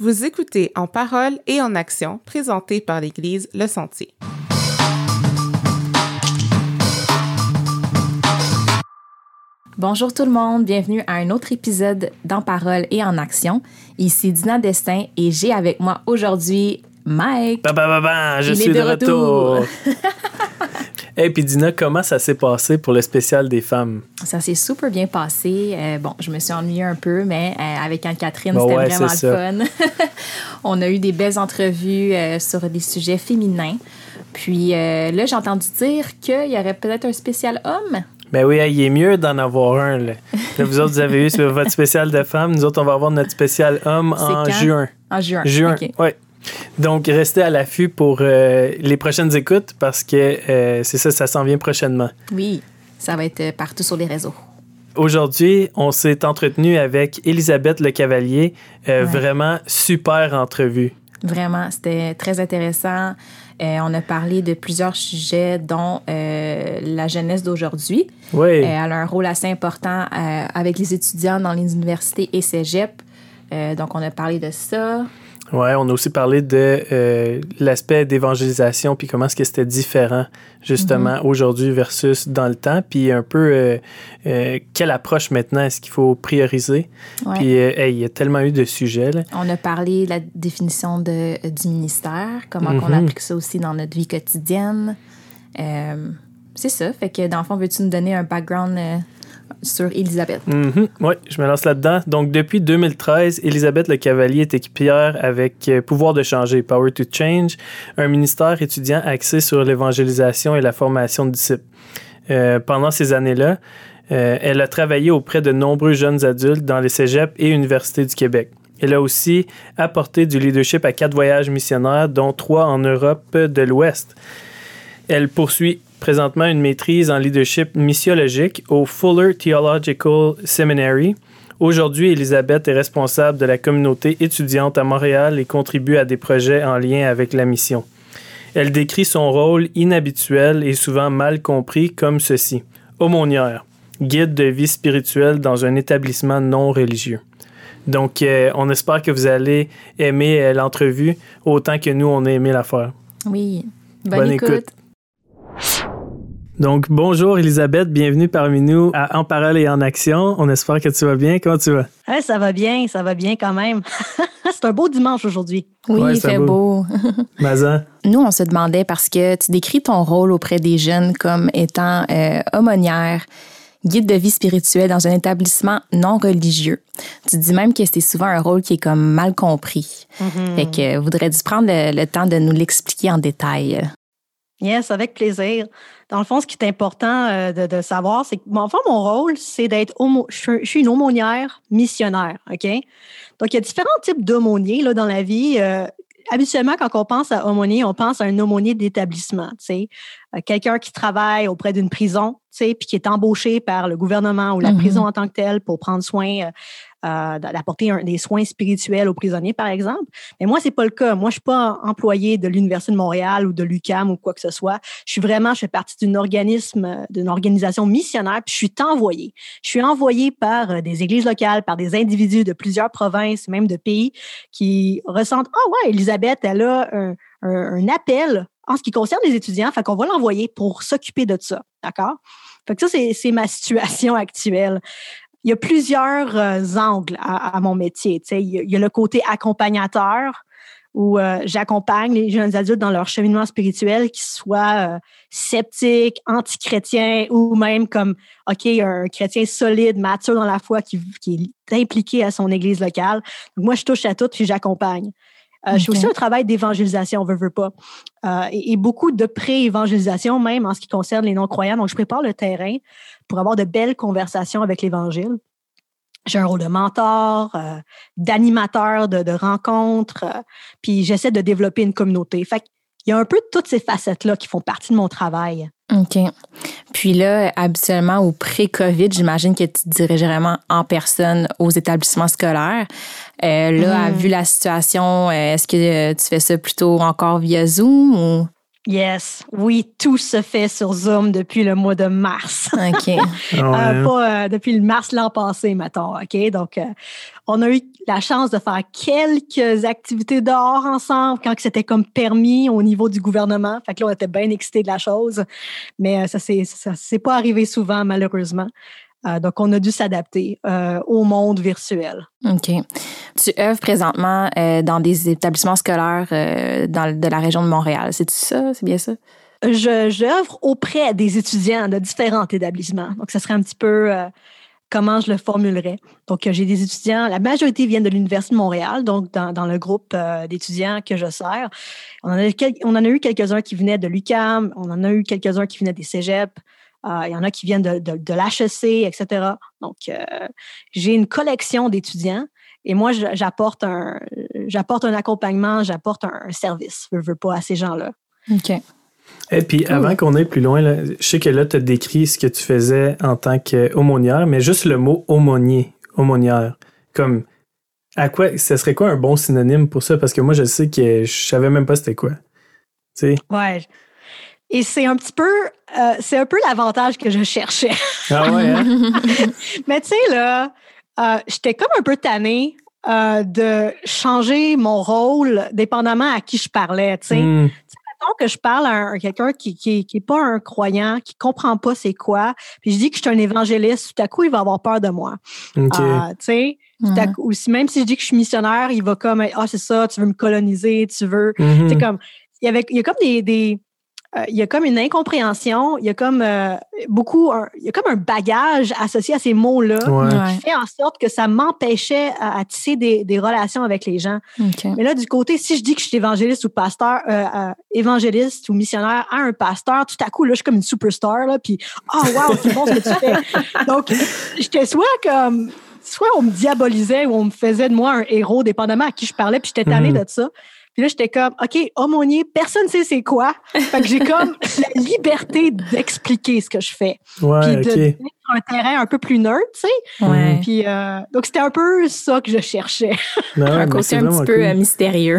Vous écoutez En parole et en action, présenté par l'Église Le Sentier. Bonjour tout le monde, bienvenue à un autre épisode d'En parole et en action. Ici Dina Destin et j'ai avec moi aujourd'hui Mike. Ba, ba, ba, ba, je Il suis est de, de retour. retour. Et puis Dina, comment ça s'est passé pour le spécial des femmes? Ça s'est super bien passé. Euh, bon, je me suis ennuyée un peu, mais euh, avec Anne-Catherine, Bah c'était ouais, vraiment le ça. fun. On a eu des belles entrevues euh, sur des sujets féminins. Puis là, j'ai entendu dire qu'il y aurait peut-être un spécial homme. Ben oui, il est mieux d'en avoir un. Là. Là, vous autres, vous avez eu votre spécial de femmes. Nous autres, on va avoir notre spécial homme en quand? juin. En juin. Juin, OK. ouais. Donc, restez à l'affût pour euh, les prochaines écoutes parce que euh, c'est ça, ça s'en vient prochainement. Oui, ça va être partout sur les réseaux. Aujourd'hui, on s'est entretenu avec Elisabeth Le Cavalier. Euh, Ouais. Vraiment super entrevue. Vraiment, c'était très intéressant. Euh, on a parlé de plusieurs sujets, dont euh, la jeunesse d'aujourd'hui. Oui. Elle a un rôle assez important avec les étudiants dans les universités et cégep. Donc, on a parlé de ça. Ouais, on a aussi parlé de euh, l'aspect d'évangélisation puis comment est-ce que c'était différent justement Mhm. aujourd'hui versus dans le temps puis un peu euh, euh, quelle approche maintenant est-ce qu'il faut prioriser? Ouais. puis hey, il y a tellement eu de sujets là. On a parlé de la définition de, du ministère, comment Mhm. on applique ça aussi dans notre vie quotidienne. C'est ça. Fait que, dans le fond, veux-tu nous donner un background sur Elisabeth? Mhm. Oui, je me lance là-dedans. Donc, depuis 2013, Elisabeth Le Cavalier est équipière avec euh, Pouvoir de changer, Power to Change, un ministère étudiant axé sur l'évangélisation et la formation de disciples. Euh, pendant ces années-là, euh, elle a travaillé auprès de nombreux jeunes adultes dans les cégeps et universités du Québec. Elle a aussi apporté du leadership à quatre voyages missionnaires, dont trois en Europe de l'Ouest. Elle poursuit présentement une maîtrise en leadership missiologique au Fuller Theological Seminary. Aujourd'hui, Elisabeth est responsable de la communauté étudiante à Montréal et contribue à des projets en lien avec la mission. Elle décrit son rôle inhabituel et souvent mal compris comme ceci. Aumônière, guide de vie spirituelle dans un établissement non religieux. Donc, euh, on espère que vous allez aimer euh, l'entrevue autant que nous, on a aimé la faire. Oui. Bonne, Bonne écoute. écoute. Donc, bonjour Elisabeth, bienvenue parmi nous à En parole et en action. On espère que tu vas bien. Comment tu vas? Ouais, ça va bien, ça va bien quand même. c'est un beau dimanche aujourd'hui. Oui, Ouais, il c'est fait beau. beau. Mazan? Nous, on se demandait parce que tu décris ton rôle auprès des jeunes comme étant euh, aumônière, guide de vie spirituelle dans un établissement non religieux. Tu dis même que c'est souvent un rôle qui est comme mal compris. Fait que euh, voudrais-tu prendre le, le temps de nous l'expliquer en détail? Yes, avec plaisir. Dans le fond, ce qui est important euh, de, de savoir, c'est que enfin, mon rôle, c'est d'être homo- je, suis- je suis une aumônière missionnaire, OK? Donc, il y a différents types d'aumôniers là, dans la vie. Euh, habituellement, quand on pense à aumônier, on pense à un aumônier d'établissement, tu sais. Euh, Quelqu'un qui travaille auprès d'une prison, tu sais, puis qui est embauché par le gouvernement ou la Mhm. prison en tant que telle pour prendre soin, euh, d'apporter des soins spirituels aux prisonniers, par exemple. Mais moi, c'est pas le cas. Moi, je suis pas employée de l'Université de Montréal ou de l'UCAM ou quoi que ce soit. Je suis vraiment, je fais partie d'une organisation missionnaire, puis je suis envoyée. Je suis envoyée par euh, des églises locales, par des individus de plusieurs provinces, même de pays, qui ressentent, ah ouais, Elisabeth, elle a un, appel en ce qui concerne les étudiants, fait qu'on va l'envoyer pour s'occuper de ça, d'accord? Fait ça, c'est ma situation actuelle il y a plusieurs euh, angles à, mon métier. Il y, a, il y a le côté accompagnateur où euh, j'accompagne les jeunes adultes dans leur cheminement spirituel, qu'ils soient euh, sceptiques, anti-chrétiens ou même comme, OK, un chrétien solide, mature dans la foi qui, est impliqué à son église locale. Moi, je touche à tout puis j'accompagne. Euh, Je Ok. aussi un travail d'évangélisation, veut, veut pas. Euh, et, et beaucoup de pré-évangélisation, même en ce qui concerne les non-croyants. Donc, je prépare le terrain pour avoir de belles conversations avec l'Évangile. J'ai un rôle de mentor, euh, d'animateur de, de rencontres, euh, puis j'essaie de développer une communauté. Fait qu'il y a un peu toutes ces facettes-là qui font partie de mon travail. OK. Puis là, habituellement, au pré-COVID, j'imagine que tu te dirigeais vraiment en personne aux établissements scolaires. Euh, là, Mhm. vu la situation, euh, est-ce que euh, tu fais ça plutôt encore via Zoom ou? Yes, oui, tout se fait sur Zoom depuis le mois de mars. OK. Ah ouais, Euh, hein? pas euh, depuis le mars l'an passé, mettons. OK? Donc, euh, On a eu la chance de faire quelques activités dehors ensemble quand c'était comme permis au niveau du gouvernement. Fait que là, on était bien excités de la chose. Mais ça ne s'est pas arrivé souvent, malheureusement. Euh, donc, on a dû s'adapter euh, au monde virtuel. OK. Tu œuvres présentement euh, dans des établissements scolaires dans, de la région de Montréal. C'est ça? C'est bien ça? J'œuvre auprès des étudiants de différents établissements. Donc, ça serait un petit peu comment je le formulerais. Donc, j'ai des étudiants, la majorité viennent de l'Université de Montréal, donc dans, le groupe d'étudiants que je sers. On en a, eu quelques-uns qui venaient de l'UCAM, on en a eu quelques-uns qui venaient des cégeps, euh, il y en a qui viennent de, de, l'HEC, etc. Donc, euh, j'ai une collection d'étudiants et moi, j'apporte un, j'apporte un accompagnement, j'apporte un, service, je veux pas, à ces gens-là. OK. Et puis, avant qu'on aille plus loin, je sais que là, tu as décrit ce que tu faisais en tant qu'aumônière, mais juste le mot aumônier, aumônière, comme, à quoi, ce serait quoi un bon synonyme pour ça? Parce que moi, je sais que je savais même pas c'était quoi. Tu sais? Ouais. Et c'est un petit peu, euh, c'est un peu l'avantage que je cherchais. Ah ouais, hein? Mais tu sais, là, euh, j'étais comme un peu tannée euh, de changer mon rôle dépendamment à qui je parlais, tu sais. Mm. Que je parle à, quelqu'un qui, qui, qui est pas un croyant, qui comprend pas c'est quoi, puis je dis que je suis un évangéliste, tout à coup, il va avoir peur de moi. OK. tu sais, ou même si je dis que je suis missionnaire, il va comme, ah, c'est ça, tu veux me coloniser, tu veux. Mm-hmm. Tu comme, il y, avait, il y a comme des, des il y a comme une incompréhension, il y a comme euh, beaucoup, il y a comme un bagage associé à ces mots-là qui fait en sorte que ça m'empêchait à, tisser des, relations avec les gens. Mais là, du côté, si je dis que je suis évangéliste ou pasteur, euh, évangéliste ou missionnaire à un pasteur, tout à coup, là, je suis comme une superstar, là, puis oh wow, c'est bon ce que tu fais. Donc, j'étais soit comme soit on me diabolisait ou on me faisait de moi un héros, dépendamment à qui je parlais, puis j'étais tannée mhm. de ça. Puis là, j'étais comme, OK, aumônier, personne ne sait c'est quoi. Fait que j'ai comme la liberté d'expliquer ce que je fais. Ouais, puis de un terrain un peu plus neutre, tu sais. Ouais. Puis, euh, donc, c'était un peu ça que je cherchais. Ben un côté un petit peu euh, mystérieux.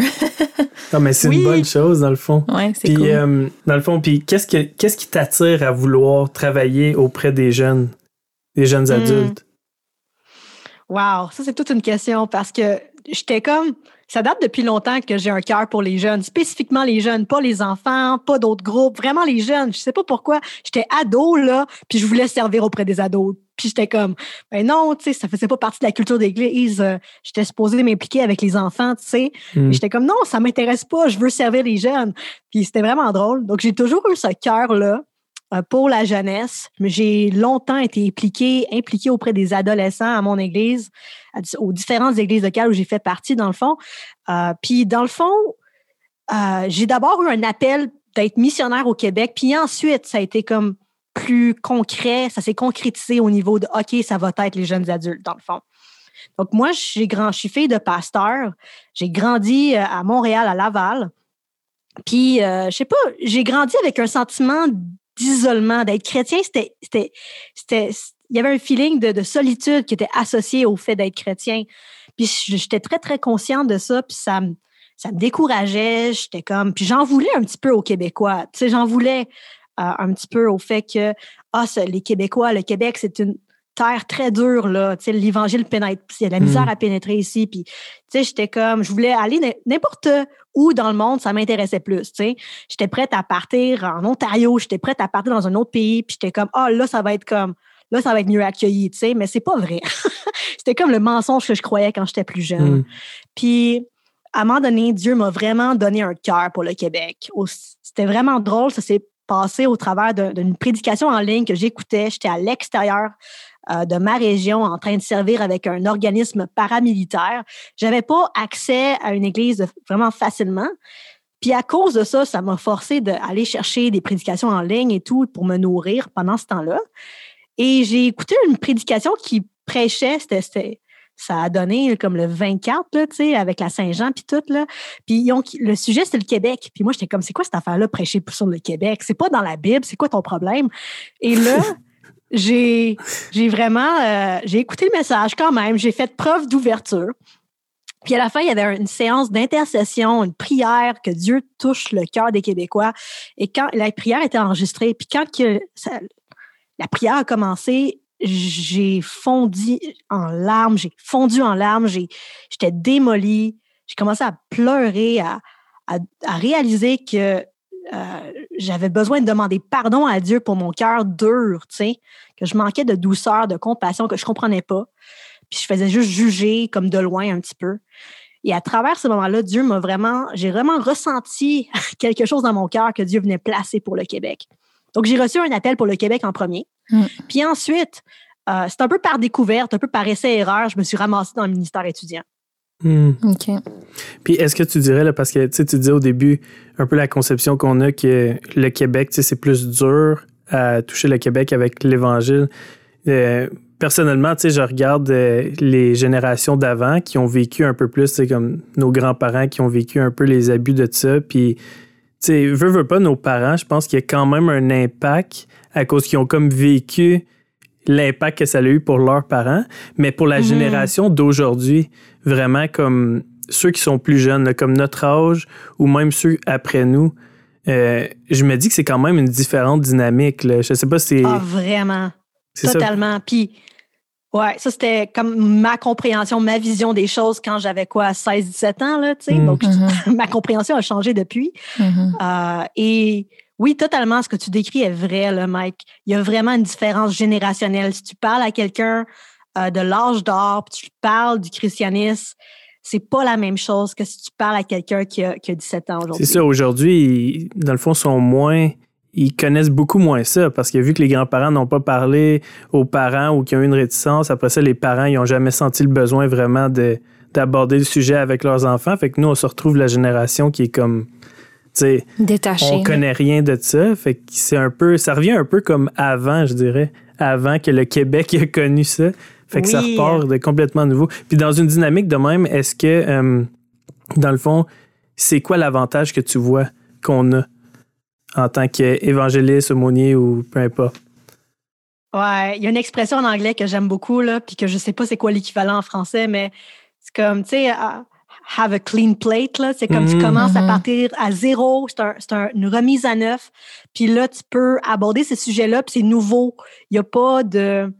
non, mais c'est une bonne chose, dans le fond. Ouais, c'est cool. Euh, dans le fond, puis qu'est-ce, que, qu'est-ce qui t'attire à vouloir travailler auprès des jeunes, des jeunes hmm. adultes? Wow, ça, c'est toute une question parce que j'étais comme ça date depuis longtemps que j'ai un cœur pour les jeunes, spécifiquement les jeunes, pas les enfants, pas d'autres groupes, vraiment les jeunes. Je sais pas pourquoi. J'étais ado, là, puis je voulais servir auprès des ados. Puis j'étais comme, ben non, tu sais, ça faisait pas partie de la culture d'église. Euh, j'étais supposée m'impliquer avec les enfants, tu sais. Hmm. J'étais comme, non, ça m'intéresse pas, je veux servir les jeunes. Puis c'était vraiment drôle. Donc j'ai toujours eu ce cœur-là pour la jeunesse. J'ai longtemps été impliquée, impliquée auprès des adolescents à mon église, aux différentes églises locales où j'ai fait partie, dans le fond. Euh, puis, dans le fond, euh, j'ai d'abord eu un appel d'être missionnaire au Québec, puis ensuite, ça a été comme plus concret, ça s'est concrétisé au niveau de OK, ça va être les jeunes adultes, dans le fond. Donc, moi, j'ai grand, je suis fille de pasteur. J'ai grandi à Montréal, à Laval. Puis, je sais pas, j'ai grandi avec un sentiment d'isolement. D'être chrétien, c'était, c'était, c'était, il y avait un feeling de, de, solitude qui était associé au fait d'être chrétien. Puis j'étais très, très consciente de ça, puis ça me, ça me décourageait. J'étais comme, puis j'en voulais un petit peu aux Québécois. Tu sais, j'en voulais euh, un petit peu au fait que, ah, les Québécois, le Québec, c'est une terre très dure, là. Tu sais, l'évangile pénètre. Il y a de la misère mm. à pénétrer ici. Puis, tu sais, j'étais comme, je voulais aller n'importe où dans le monde, ça m'intéressait plus, tu sais. J'étais prête à partir en Ontario, j'étais prête à partir dans un autre pays, puis j'étais comme, ah, là, ça va être comme, là, ça va être mieux accueilli, tu sais, mais c'est pas vrai. C'était comme le mensonge que je croyais quand j'étais plus jeune. Mm. Puis, à un moment donné, Dieu m'a vraiment donné un cœur pour le Québec. C'était vraiment drôle, ça s'est passé au travers d'une prédication en ligne que j'écoutais. J'étais à l'extérieur euh, de ma région en train de servir avec un organisme paramilitaire. J'avais pas accès à une église vraiment facilement. Puis à cause de ça, ça m'a forcé d'aller chercher des prédications en ligne et tout pour me nourrir pendant ce temps-là. Et j'ai écouté une prédication qui prêchait, c'était ça a donné comme le 24, là, tu sais, avec la Saint-Jean puis tout, là. Puis le sujet, c'était le Québec. Puis moi, j'étais comme, c'est quoi cette affaire-là, prêcher sur le Québec? C'est pas dans la Bible, c'est quoi ton problème? Et là, j'ai, vraiment, euh, j'ai écouté le message quand même, j'ai fait preuve d'ouverture. Puis à la fin, il y avait une séance d'intercession, une prière que Dieu touche le cœur des Québécois. Et quand la prière était enregistrée, puis quand que la prière a commencé, j'ai fondu en larmes, j'ai fondu en larmes, j'étais démolie, j'ai commencé à pleurer, à, réaliser que euh, j'avais besoin de demander pardon à Dieu pour mon cœur dur, tu sais, que je manquais de douceur, de compassion, que je comprenais pas. Puis je faisais juste juger comme de loin un petit peu. Et à travers ce moment-là, Dieu m'a vraiment, j'ai vraiment ressenti quelque chose dans mon cœur que Dieu venait placer pour le Québec. Donc, j'ai reçu un appel pour le Québec en premier. Mm. Puis ensuite, euh, c'est un peu par découverte, un peu par essai-erreur, je me suis ramassée dans le ministère étudiant. Mm. OK. Puis est-ce que tu dirais, là, parce que tu disais au début un peu la conception qu'on a que le Québec, c'est plus dur à toucher le Québec avec l'Évangile. Euh, personnellement, je regarde euh, les générations d'avant qui ont vécu un peu plus, c'est comme nos grands-parents qui ont vécu un peu les abus de ça. Puis, tu sais, veux, veux pas, nos parents, je pense qu'il y a quand même un impact à cause qu'ils ont comme vécu l'impact que ça a eu pour leurs parents. Mais pour la mhm. génération d'aujourd'hui, vraiment comme ceux qui sont plus jeunes, comme notre âge ou même ceux après nous, euh, je me dis que c'est quand même une différente dynamique. Là. Je sais pas si Ah, vraiment. Totalement. Puis, ouais, ça, c'était comme ma compréhension, ma vision des choses quand j'avais quoi, 16, 17 ans, là, tu sais. Mm. Donc, mm-hmm. ma compréhension a changé depuis. Mm-hmm. Euh, et oui, totalement, ce que tu décris est vrai, là, Mike. Il y a vraiment une différence générationnelle. Si tu parles à quelqu'un euh, de l'âge d'or, puis tu parles du christianisme, c'est pas la même chose que si tu parles à quelqu'un qui a, qui a 17 ans aujourd'hui. C'est ça, aujourd'hui, dans le fond, sont moins ils connaissent beaucoup moins ça parce que vu que les grands-parents n'ont pas parlé aux parents ou qui ont eu une réticence, après ça, les parents, ils n'ont jamais senti le besoin vraiment de, d'aborder le sujet avec leurs enfants. Fait que nous, on se retrouve la génération qui est comme, tu sais, on connaît rien de ça. Fait que c'est un peu, ça revient un peu comme avant, je dirais, avant que le Québec ait connu ça. Fait que ça repart de complètement nouveau. Puis dans une dynamique de même, est-ce que, euh, dans le fond, c'est quoi l'avantage que tu vois qu'on a en tant qu'évangéliste, aumônier ou peu importe? Ouais, il y a une expression en anglais que j'aime beaucoup, là, puis que je sais pas c'est quoi l'équivalent en français, mais c'est comme, tu sais, have a clean plate, là. C'est comme tu mm-hmm. commences à partir à zéro, c'est une remise à neuf. Puis là, tu peux aborder ces sujets-là, puis c'est nouveau. Il n'y a pas de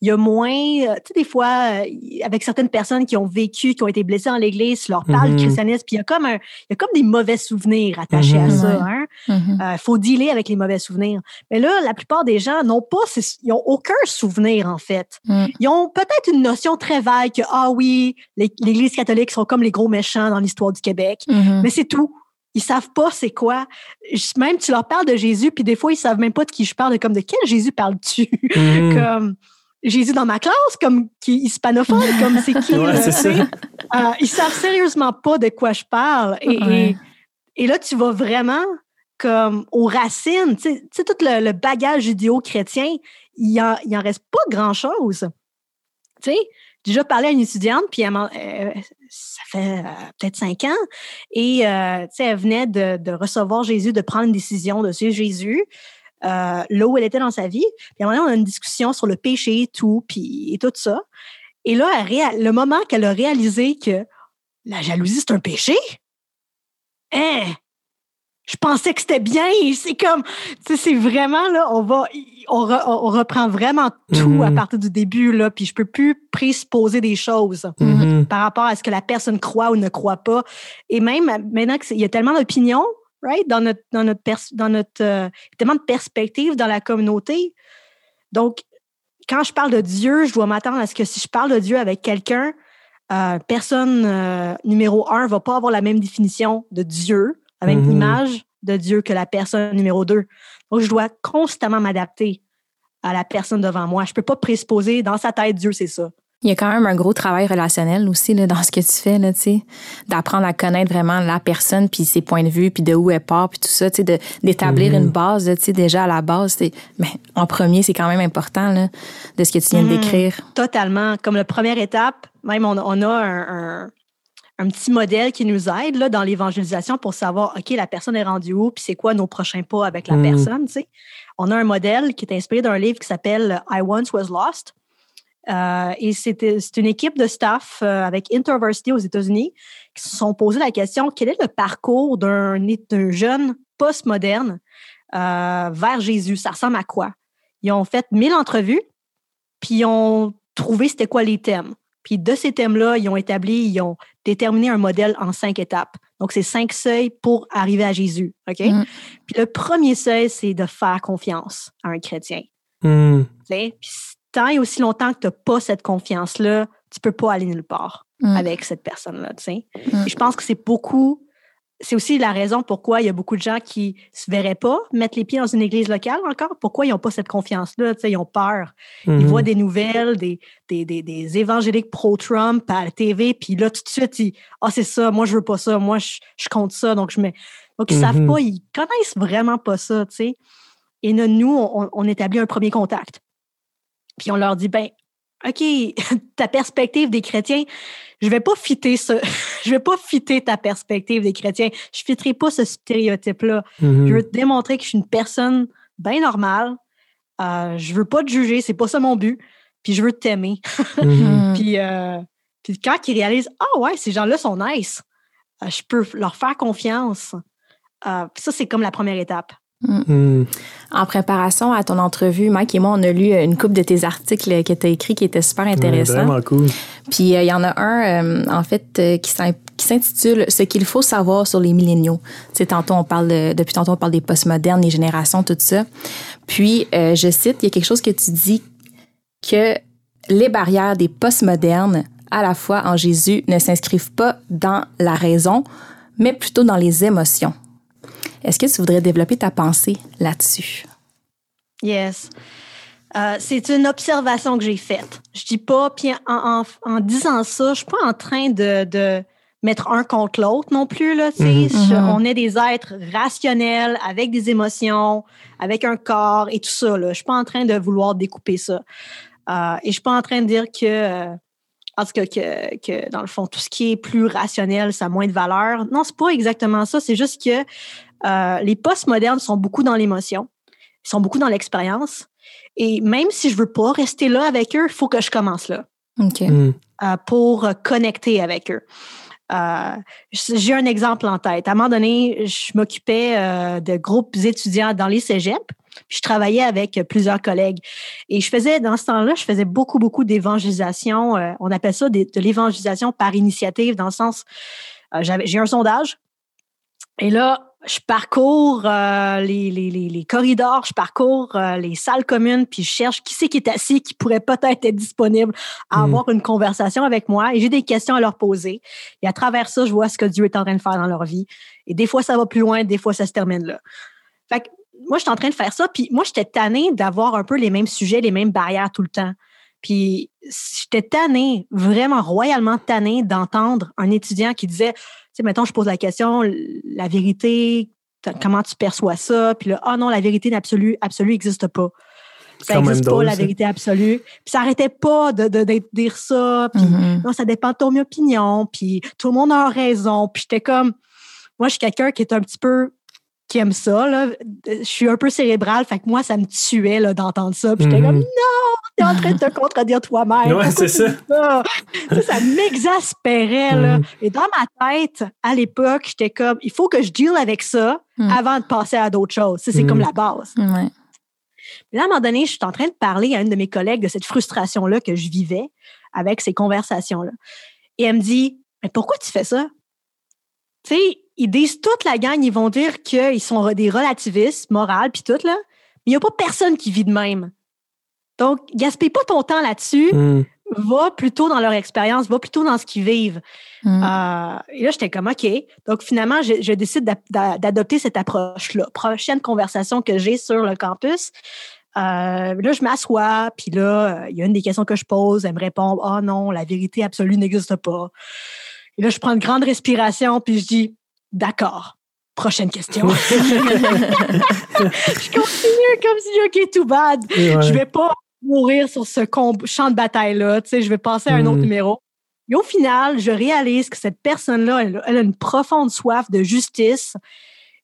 il y a moins, euh, tu sais, des fois, euh, avec certaines personnes qui ont vécu, qui ont été blessées dans l'Église, tu leur parles du mm-hmm. christianisme, puis il y a comme un, il y a comme des mauvais souvenirs attachés à mm-hmm. ça. Hein? Il mm-hmm. euh, faut dealer avec les mauvais souvenirs. Mais là, la plupart des gens n'ont pas, ils n'ont aucun souvenir en fait. Mm. Ils ont peut-être une notion très vague que ah oui, l'Église catholique sont comme les gros méchants dans l'histoire du Québec, mais c'est tout ils savent pas c'est quoi. Même tu leur parles de Jésus, puis des fois ils savent même pas de qui je parle, comme de quel Jésus parles-tu? Comme Jésus dans ma classe, comme qui est hispanophone, comme c'est qui. ouais, ça. Euh, ils savent sérieusement pas de quoi je parle. Et, et, là, tu vas vraiment comme aux racines. Tu sais, tout le, bagage judéo-chrétien, il en, il en reste pas grand-chose. Tu sais, j'ai déjà parlé à une étudiante, puis elle, euh, ça fait euh, peut-être cinq ans, et tu sais, elle venait de, de, recevoir Jésus, de prendre une décision de suivre Jésus. Euh, là où elle était dans sa vie. Puis à un moment on a une discussion sur le péché et tout, puis et tout ça. Et là, le moment qu'elle a réalisé que la jalousie, c'est un péché, hein, je pensais que c'était bien. C'est comme, tu sais, c'est vraiment, là, on va, on, reprend vraiment tout à mm-hmm. partir du début, là, puis je peux plus présupposer des choses mm-hmm. par rapport à ce que la personne croit ou ne croit pas. Et même maintenant qu'il y a tellement d'opinions, right? Dans notre, dans notre, dans notre euh, tellement de perspectives dans la communauté. Donc, quand je parle de Dieu, je dois m'attendre à ce que si je parle de Dieu avec quelqu'un, euh, personne euh, numéro un va pas avoir la même définition de Dieu, la même mm-hmm. image de Dieu que la personne numéro deux. Donc, je dois constamment m'adapter à la personne devant moi. Je peux pas présupposer dans sa tête Dieu, c'est ça. Il y a quand même un gros travail relationnel aussi là, dans ce que tu fais, là, d'apprendre à connaître vraiment la personne, puis ses points de vue, puis de où elle part, puis tout ça, d'établir une mm-hmm. base, déjà à la base. Mais en premier, c'est quand même important là, de ce que tu viens de mm-hmm. décrire. Totalement. Comme la première étape, même on, a un, un, petit modèle qui nous aide là, dans l'évangélisation pour savoir, OK, la personne est rendue où, puis c'est quoi nos prochains pas avec la mm. personne. On a un modèle qui est inspiré d'un livre qui s'appelle I Once Was Lost euh, et c'est une équipe de staff euh, avec Interversity aux États-Unis qui se sont posé la question quel est le parcours d'un jeune postmoderne euh, vers Jésus? Ça ressemble à quoi? Ils ont fait 1000 entrevues puis ils ont trouvé c'était quoi les thèmes. Puis de ces thèmes-là, ils ont établi, ils ont déterminé un modèle en cinq étapes. Donc, c'est cinq seuils pour arriver à Jésus. OK? Mm. Puis le premier seuil, c'est de faire confiance à un chrétien. Tu sais? Puis tant et aussi longtemps que tu n'as pas cette confiance-là, tu peux pas aller nulle part Mm. avec cette personne-là. tu sais. Mm. Et je pense que c'est beaucoup. C'est aussi la raison pourquoi il y a beaucoup de gens qui se verraient pas mettre les pieds dans une église locale encore. Pourquoi ils n'ont pas cette confiance-là? tu sais, Ils ont peur. Ils Mhm. voient des nouvelles, des, des, des, des évangéliques pro-Trump à la TV, puis là, tout de suite, ils Ah, c'est ça, moi, je veux pas ça, moi, je, je compte ça, donc je mets. Donc, ils savent Mhm. pas, ils connaissent vraiment pas ça, tu sais. Et là, nous, on, on établit un premier contact. Puis on leur dit, ben, OK, ta perspective des chrétiens, je vais pas fitter ça. je vais pas fitter ta perspective des chrétiens. Je fitterai pas ce stéréotype-là. Mhm. Je veux te démontrer que je suis une personne bien normale. Euh, je veux pas te juger, c'est pas ça mon but. Puis je veux t'aimer. Mhm. Puis, euh, puis quand ils réalisent Ah ouais, ces gens-là sont nice, euh, je peux leur faire confiance. Euh, ça, c'est comme la première étape. Mhm. En préparation à ton entrevue, Mike et moi, on a lu une couple de tes articles que tu as écrits qui étaient super intéressants. Vraiment cool. Puis euh, il y en a un, euh, en fait, euh, qui s'in- qui s'intitule Ce qu'il faut savoir sur les milléniaux. Tu sais, tantôt, on parle de- depuis tantôt, on parle des postmodernes, les générations, tout ça. Puis, euh, je cite, il y a quelque chose que tu dis que les barrières des postmodernes, à la fois en Jésus, ne s'inscrivent pas dans la raison, mais plutôt dans les émotions. Est-ce que tu voudrais développer ta pensée là-dessus? Yes. Euh, c'est une observation que j'ai faite. Je dis pas, puis en, en- en disant ça, je suis pas en train de, de mettre un contre l'autre non plus. Là. Je- Mhm. On est des êtres rationnels, avec des émotions, avec un corps et tout ça. Là. Je suis pas en train de vouloir découper ça. Euh, et je suis pas en train de dire que, euh, en tout cas, que, que dans le fond, tout ce qui est plus rationnel, ça a moins de valeur. Non, c'est pas exactement ça. C'est juste que euh, les postmodernes sont beaucoup dans l'émotion. Ils sont beaucoup dans l'expérience. Et même si je veux pas rester là avec eux, il faut que je commence là OK. Mhm. euh, pour connecter avec eux. Euh, J'ai un exemple en tête. À un moment donné, je m'occupais euh, de groupes étudiants dans les cégeps. Puis je travaillais avec plusieurs collègues. Et je faisais, dans ce temps-là, je faisais beaucoup, beaucoup d'évangélisation. euh, on appelle ça des- de l'évangélisation par initiative, dans le sens, euh, j'ai un sondage. Et là, je parcours euh, les, les, les, les corridors, je parcours euh, les salles communes, puis je cherche qui c'est qui est assis, qui pourrait peut-être être disponible à Mm. avoir une conversation avec moi. Et j'ai des questions à leur poser. Et à travers ça, je vois ce que Dieu est en train de faire dans leur vie. Et des fois, ça va plus loin, des fois, ça se termine là. Fait que moi, je suis en train de faire ça, puis moi, j'étais tannée d'avoir un peu les mêmes sujets, les mêmes barrières tout le temps. Puis j'étais tannée, vraiment royalement tannée d'entendre un étudiant qui disait, tu sais, mettons, je pose la question, la vérité, comment tu perçois ça? Puis là, ah non, la vérité absolue, absolue n'existe pas. Ça n'existe pas, la vérité absolue. Puis ça arrêtait pas de, de, de dire ça. Puis Mhm. non, ça dépend de ton opinion. Puis tout le monde a raison. Puis j'étais comme, moi, je suis quelqu'un qui est un petit peu qui aime ça. Là. Je suis un peu cérébrale, fait que moi, ça me tuait là, d'entendre ça. Puis j'étais Mhm. comme, non, t'es en train de te contredire toi-même. Ouais, c'est ça. ça? m'exaspérait. là. Mhm. Et dans ma tête, à l'époque, j'étais comme, il faut que je deal avec ça Mhm. avant de passer à d'autres choses. Ça, C'est Mhm. comme la base. Ouais. Là, à un moment donné, je suis en train de parler à une de mes collègues de cette frustration-là que je vivais avec ces conversations-là. Et elle me dit, mais pourquoi tu fais ça? Tu sais, ils disent toute la gang, ils vont dire qu'ils sont des relativistes, morales, puis tout, là. Mais il n'y a pas personne qui vit de même. Donc, gaspille pas ton temps là-dessus. Mhm. Va plutôt dans leur expérience, va plutôt dans ce qu'ils vivent. Mhm. Euh, et là, j'étais comme, OK. Donc, finalement, je, je décide d'adopter cette approche-là. Prochaine conversation que j'ai sur le campus, euh, là, je m'assois, puis là, euh, il y a une des questions que je pose, elle me répond, ah non, la vérité absolue n'existe pas. Et là, je prends une grande respiration, puis je dis, d'accord. Prochaine question. je continue comme si, OK, too bad. Ouais. Je vais pas mourir sur ce comb- champ de bataille-là. Tu sais, je vais passer à un autre Mhm. numéro. Et au final, je réalise que cette personne-là, elle, elle a une profonde soif de justice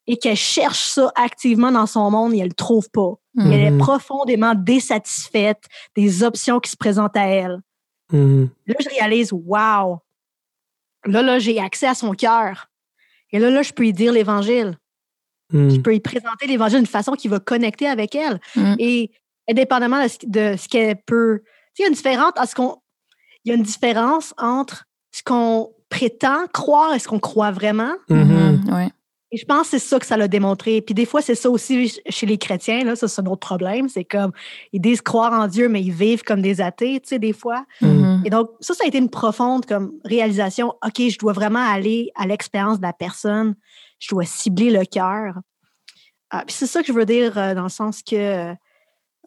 et qu'elle cherche ça activement dans son monde et elle le trouve pas. Mhm. Elle est Mhm. profondément désatisfaite des options qui se présentent à elle. Là, je réalise, wow, là, là, j'ai accès à son cœur. Et là, là, je peux lui dire l'Évangile. Je Mhm. peux lui présenter l'Évangile d'une façon qui va connecter avec elle. Mhm. Et indépendamment de ce, de ce qu'elle peut il y a une différence, ce qu'on, il y a une différence entre ce qu'on prétend croire et ce qu'on croit vraiment. Mm-hmm. Ouais. Et je pense que c'est ça que ça l'a démontré. Puis des fois, c'est ça aussi chez les chrétiens. Là, ça, c'est un autre problème. C'est comme, ils disent croire en Dieu, mais ils vivent comme des athées, tu sais, des fois. Mm-hmm. Et donc, ça, ça a été une profonde comme réalisation. OK, je dois vraiment aller à l'expérience de la personne. Je dois cibler le cœur. Ah, puis c'est ça que je veux dire euh, dans le sens que,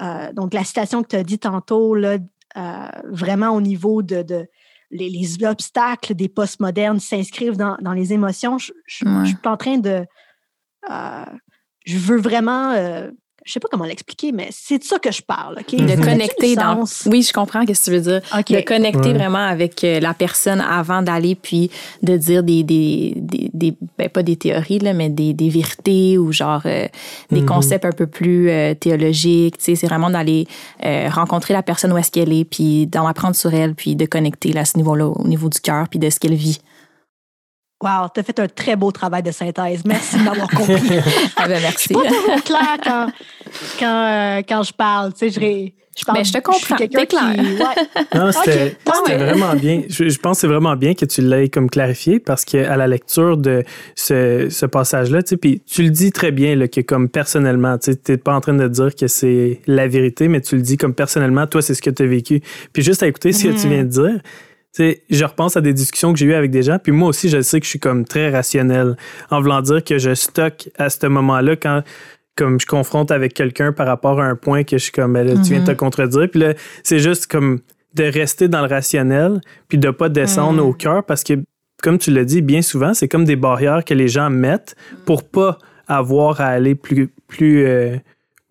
euh, donc, la citation que tu as dit tantôt, là, euh, vraiment au niveau de, de les, obstacles des postmodernes s'inscrivent dans, dans, les émotions. Je, je, suis en train de. Euh, je veux vraiment euh, je sais pas comment l'expliquer, mais c'est de ça que je parle. OK? De connecter dans. Oui, je comprends ce que tu veux dire. De connecter vraiment avec euh, la personne avant d'aller, puis de dire des. des, des, ben, pas des théories, là, mais des, des vérités ou genre euh, des mm-hmm. concepts un peu plus euh, théologiques. Tu sais, c'est vraiment d'aller rencontrer la personne où est-ce qu'elle est, puis d'en apprendre sur elle, puis de connecter là, à ce niveau-là, au niveau du cœur, puis de ce qu'elle vit. Wow, tu as fait un très beau travail de synthèse. Merci de m'avoir compris. ah ben merci. Je suis pas toujours claire quand, quand, euh, quand je parle. Tu sais, je, je, parle, Mais je te comprends. Je clair. Qui... Ouais. Non, c'était vraiment bien. Je, je, pense que c'est vraiment bien que tu l'aies comme clarifié parce qu'à la lecture de ce, ce passage-là, tu sais, puis tu le dis très bien là, que comme personnellement, tu n'es pas en train de dire que c'est la vérité, mais tu le dis comme personnellement, toi, c'est ce que tu as vécu. Puis juste à écouter ce que tu mm-hmm. viens de dire, je repense à des discussions que j'ai eues avec des gens, puis moi aussi, je sais que je suis comme très rationnel, en voulant dire que je stocke à ce moment-là quand comme je confronte avec quelqu'un par rapport à un point que je suis comme, ben tu viens de te mm-hmm. contredire, puis là, c'est juste comme de rester dans le rationnel, puis de pas descendre au mm. cœur, parce que, comme tu l'as dit, bien souvent, c'est comme des barrières que les gens mettent pour pas avoir à aller plus, plus, euh,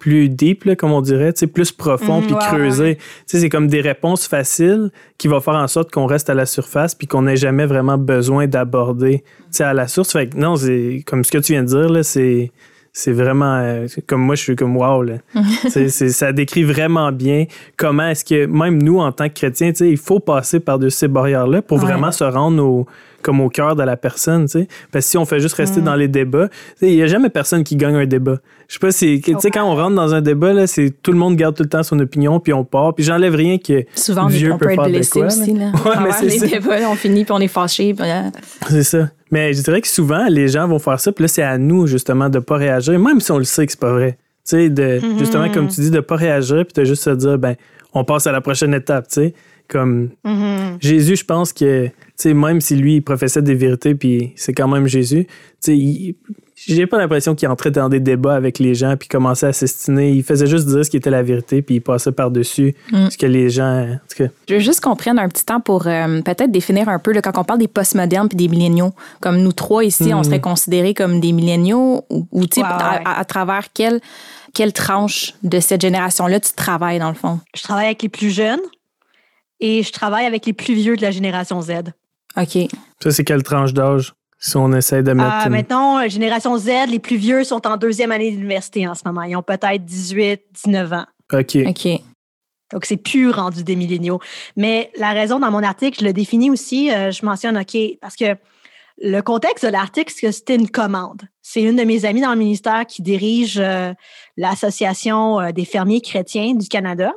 plus deep, comme on dirait, plus profond, mm, puis creuser. C'est comme des réponses faciles qui vont faire en sorte qu'on reste à la surface puis qu'on n'ait jamais vraiment besoin d'aborder à la source. Fait que non, c'est comme ce que tu viens de dire, c'est c'est vraiment euh, comme moi je suis comme wow là. ça décrit vraiment bien comment est-ce que même nous en tant que chrétiens il faut passer par de ces barrières là pour vraiment se rendre au comme au cœur de la personne, tu sais. Parce que si on fait juste rester mm. dans les débats, il n'y a jamais personne qui gagne un débat. Je sais pas si, tu sais, quand on rentre dans un débat, là, c'est tout le monde garde tout le temps son opinion, puis on part, puis j'enlève rien que Souvent, on peut, être blessé aussi, là. Ouais, mais c'est les débats, on finit, puis on est fâché. Hein. C'est ça. Mais je dirais que souvent, les gens vont faire ça, puis là, c'est à nous, justement, de pas réagir, même si on le sait que c'est pas vrai. Tu sais, de, mm-hmm. justement, comme tu dis, de pas réagir, puis de juste se dire, ben, on passe à la prochaine étape, tu sais. Comme mm-hmm. Jésus, je pense que même si lui, il professait des vérités, puis c'est quand même Jésus, j'ai pas l'impression qu'il entrait dans des débats avec les gens, puis commençait à s'estiner. Il faisait juste dire ce qui était la vérité, puis il passait par-dessus mm. ce que les gens. Je veux juste qu'on prenne un petit temps pour euh, peut-être définir un peu, là, quand on parle des postmodernes puis des milléniaux, comme nous trois ici, on mm. serait considérés comme des milléniaux, ou, ou à, à, travers quelle, quelle tranche de cette génération-là tu travailles, dans le fond? Je travaille avec les plus jeunes et je travaille avec les plus vieux de la génération Z. OK. Ça, c'est quelle tranche d'âge? Si on essaie de mettre. Ah, maintenant, euh, génération Z, les plus vieux sont en deuxième année d'université en ce moment. Ils ont peut-être 18, 19 ans. OK. OK. Donc, c'est plus rendu des milléniaux. Mais la raison dans mon article, je le définis aussi, euh, je mentionne, OK, parce que le contexte de l'article, c'est que c'était une commande. C'est une de mes amies dans le ministère qui dirige euh, l'Association des fermiers chrétiens du Canada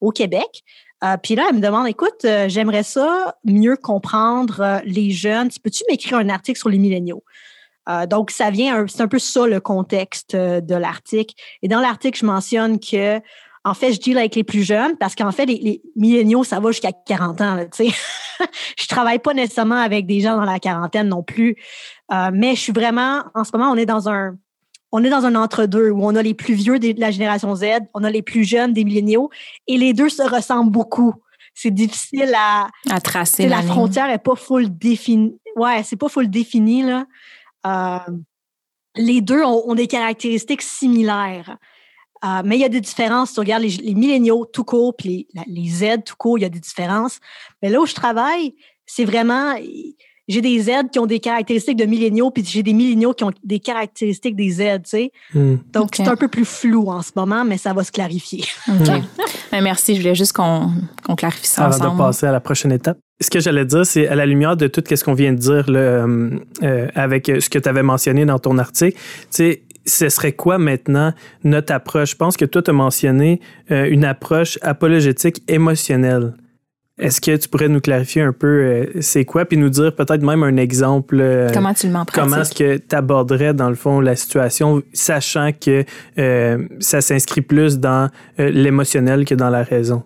au Québec. Euh, puis là, elle me demande, écoute, euh, j'aimerais ça mieux comprendre euh, les jeunes. Peux-tu m'écrire un article sur les milléniaux? donc, ça vient, c'est un peu ça le contexte de l'article. Et dans l'article, je mentionne que, en fait, je deal avec les plus jeunes parce qu'en fait, les, milléniaux, ça va jusqu'à 40 ans. Sais, je travaille pas nécessairement avec des gens dans la quarantaine non plus, mais je suis vraiment, en ce moment, on est dans un, on est dans un entre-deux où on a les plus vieux de la génération Z, on a les plus jeunes des milléniaux, et les deux se ressemblent beaucoup. C'est difficile à, à tracer. La, frontière est pas full définie. Ouais, c'est pas full défini, là. Euh, les deux ont, des caractéristiques similaires. Euh, mais il y a des différences. Si tu regardes les, milléniaux tout court, puis les, les, Z tout court, il y a des différences. Mais là où je travaille, c'est vraiment j'ai des Z qui ont des caractéristiques de milléniaux, puis j'ai des milléniaux qui ont des caractéristiques des Z, tu sais. Hmm. Donc, c'est un peu plus flou en ce moment, mais ça va se clarifier. Ben, merci. Je voulais juste qu'on clarifie ça Avant de passer à la prochaine étape. Ce que j'allais dire, c'est à la lumière de tout ce qu'on vient de dire là, euh, euh, avec ce que tu avais mentionné dans ton article, tu sais, ce serait quoi maintenant notre approche? Je pense que toi, tu as mentionné euh, une approche apologétique émotionnelle. Est-ce que tu pourrais nous clarifier un peu euh, c'est quoi, puis nous dire peut-être même un exemple? Euh, comment tu le mets en pratique? Comment est-ce que tu aborderais, dans le fond, la situation, sachant que ça s'inscrit plus dans l'émotionnel que dans la raison?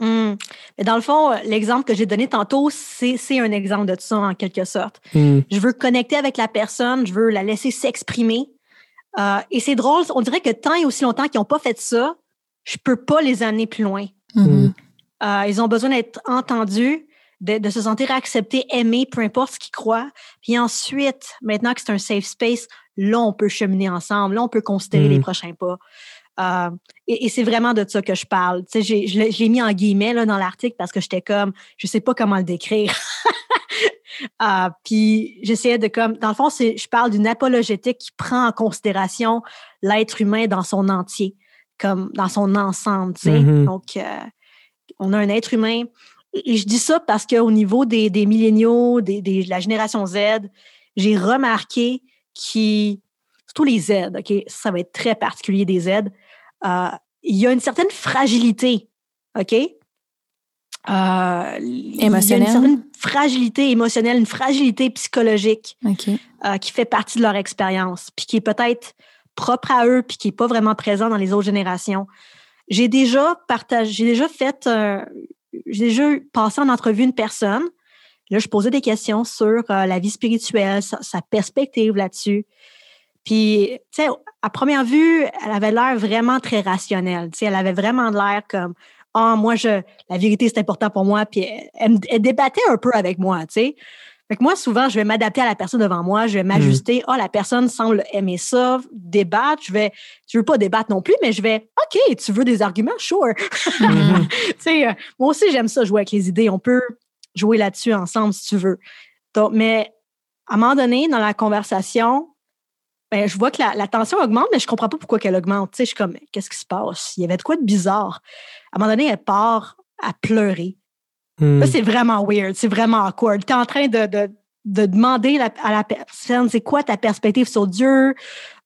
Mmh. Mais dans le fond, l'exemple que j'ai donné tantôt, c'est un exemple de ça en quelque sorte. Mmh. Je veux connecter avec la personne, je veux la laisser s'exprimer. et c'est drôle, on dirait que tant et aussi longtemps qu'ils n'ont pas fait ça, je peux pas les amener plus loin. Mmh. Euh, ils ont besoin d'être entendus, de, se sentir acceptés, aimés, peu importe ce qu'ils croient. Puis ensuite, maintenant que c'est un safe space, là, on peut cheminer ensemble, là, on peut considérer les mm. prochains pas. Euh, et, c'est vraiment de ça que je parle. Tu sais, je l'ai mis en guillemets là, dans l'article parce que j'étais comme, je sais pas comment le décrire. Euh, puis j'essayais de comme, dans le fond, je parle d'une apologétique qui prend en considération l'être humain dans son entier, comme dans son ensemble. Tu sais. Mm-hmm. Donc, on a un être humain. Et je dis ça parce qu'au niveau des, des milléniaux, des, de la génération Z, j'ai remarqué qui, surtout les Z, OK, ça va être très particulier des Z, euh, il y a une certaine fragilité, OK? Euh, émotionnelle. Il y a une certaine fragilité émotionnelle, une fragilité psychologique euh, qui fait partie de leur expérience, puis qui est peut-être propre à eux, puis qui n'est pas vraiment présent dans les autres générations. J'ai déjà partagé, j'ai déjà fait, euh, j'ai déjà passé en entrevue une personne. Là, je posais des questions sur euh, la vie spirituelle, sa, perspective là-dessus. Puis, tu sais, à première vue, elle avait l'air vraiment très rationnelle. Tu sais, elle avait vraiment l'air comme, ah, moi, je, la vérité, c'est important pour moi. Puis, elle, elle, débattait un peu avec moi, tu sais. Fait que moi, souvent, je vais m'adapter à la personne devant moi, je vais m'ajuster. Ah, oh, la personne semble aimer ça, débattre. Je vais, je veux pas débattre non plus, mais je vais, OK, tu veux des arguments? Sure. Mm-hmm. tu sais, euh, moi aussi, j'aime ça jouer avec les idées. On peut jouer là-dessus ensemble si tu veux. Donc, mais à un moment donné, dans la conversation, ben, je vois que la, tension augmente, mais je comprends pas pourquoi qu'elle augmente. Tu sais, je suis comme, qu'est-ce qui se passe? Il y avait de quoi de bizarre. À un moment donné, elle part à pleurer. Hmm. c'est vraiment weird, c'est vraiment awkward. Tu es en train de, de, de demander à la personne, c'est quoi ta perspective sur Dieu,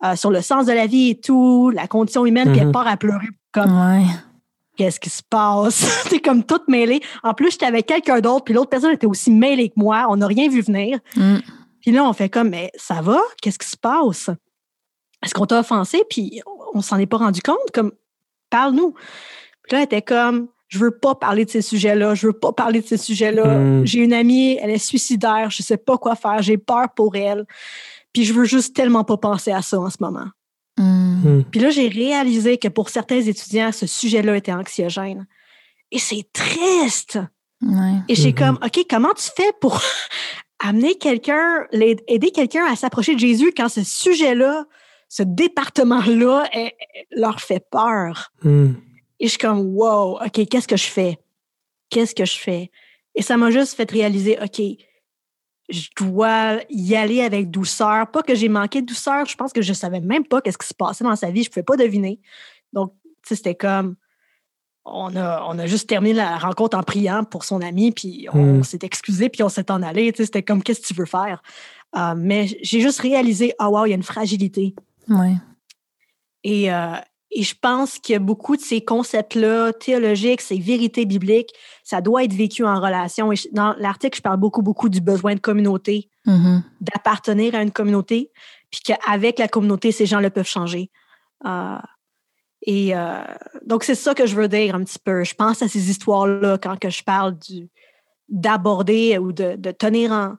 euh, sur le sens de la vie et tout, la condition humaine, puis elle mm-hmm. part à pleurer comme qu'est-ce qui se passe? c'est comme toute mêlée. En plus, j'étais avec quelqu'un d'autre, puis l'autre personne était aussi mêlée que moi. On n'a rien vu venir. Mm. Puis là, on fait comme, mais ça va? Qu'est-ce qui se passe? Est-ce qu'on t'a offensé? Puis on s'en est pas rendu compte? Comme, parle-nous. Puis là, elle était comme, je veux pas parler de ces sujets-là, je veux pas parler de ces sujets-là. Hmm. J'ai une amie, elle est suicidaire, je sais pas quoi faire, j'ai peur pour elle. Puis je veux juste tellement pas penser à ça en ce moment. Hmm. Hmm. Puis là, j'ai réalisé que pour certains étudiants, ce sujet-là était anxiogène. Et c'est triste. Et j'ai comme, OK, comment tu fais pour amener quelqu'un, aider quelqu'un à s'approcher de Jésus quand ce sujet-là, ce département-là leur fait peur? Et je suis comme, wow, OK, qu'est-ce que je fais? Qu'est-ce que je fais? Et ça m'a juste fait réaliser, OK, je dois y aller avec douceur. Pas que j'ai manqué de douceur, je pense que je savais même pas qu'est-ce qui se passait dans sa vie, je ne pouvais pas deviner. Donc, c'était comme, on a, on a juste terminé la rencontre en priant pour son ami, puis on hmm. s'est excusé, puis on s'est en allé. C'était comme, qu'est-ce que tu veux faire? Euh, mais j'ai juste réalisé, ah, wow, il y a une fragilité. Ouais. Et, euh, et je pense que beaucoup de ces concepts-là, théologiques, ces vérités bibliques, ça doit être vécu en relation. Et dans l'article, je parle beaucoup, beaucoup du besoin de communauté, mm-hmm. d'appartenir à une communauté, puis qu'avec la communauté, ces gens le peuvent changer. Euh, et euh, donc, c'est ça que je veux dire un petit peu. Je pense à ces histoires-là quand que je parle d'aborder ou de, de tenir en,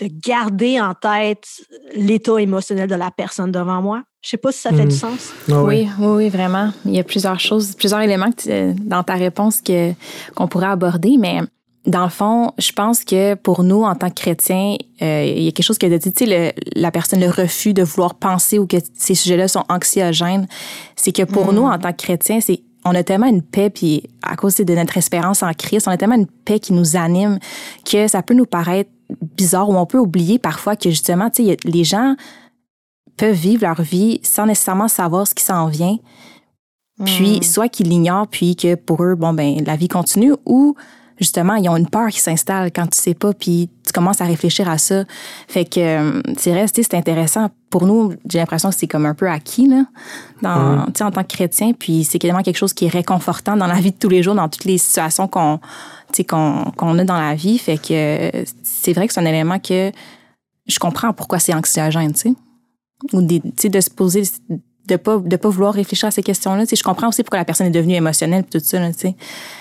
de garder en tête l'état émotionnel de la personne devant moi? Je sais pas si ça fait du hmm. sens. Ah oui, oui, oui, vraiment. Il y a plusieurs choses, plusieurs éléments dans ta réponse que, qu'on pourrait aborder, mais dans le fond, je pense que pour nous, en tant que chrétiens, euh, il y a quelque chose qui a dit, tu sais, la personne, le refus de vouloir penser ou que ces sujets-là sont anxiogènes, c'est que pour hmm. nous, en tant que chrétiens, c'est on a tellement une paix, puis à cause de notre espérance en Christ, on a tellement une paix qui nous anime que ça peut nous paraître bizarre ou on peut oublier parfois que justement, tu sais, les gens peuvent vivre leur vie sans nécessairement savoir ce qui s'en vient. Puis, hmm. soit qu'ils l'ignorent, puis que pour eux, bon, ben, la vie continue, ou justement, ils ont une peur qui s'installe quand tu sais pas, puis tu commences à réfléchir à ça. Fait que euh, c'est vrai, c'est intéressant. Pour nous, j'ai l'impression que c'est comme un peu acquis, là, dans, en tant que chrétien, puis c'est vraiment quelque chose qui est réconfortant dans la vie de tous les jours, dans toutes les situations qu'on qu'on a dans la vie. Fait que c'est vrai que c'est un élément que je comprends pourquoi c'est anxiogène, tu sais. Ou des, de se poser, de pas, de pas vouloir réfléchir à ces questions-là. Je comprends aussi pourquoi la personne est devenue émotionnelle tout ça, tu sais.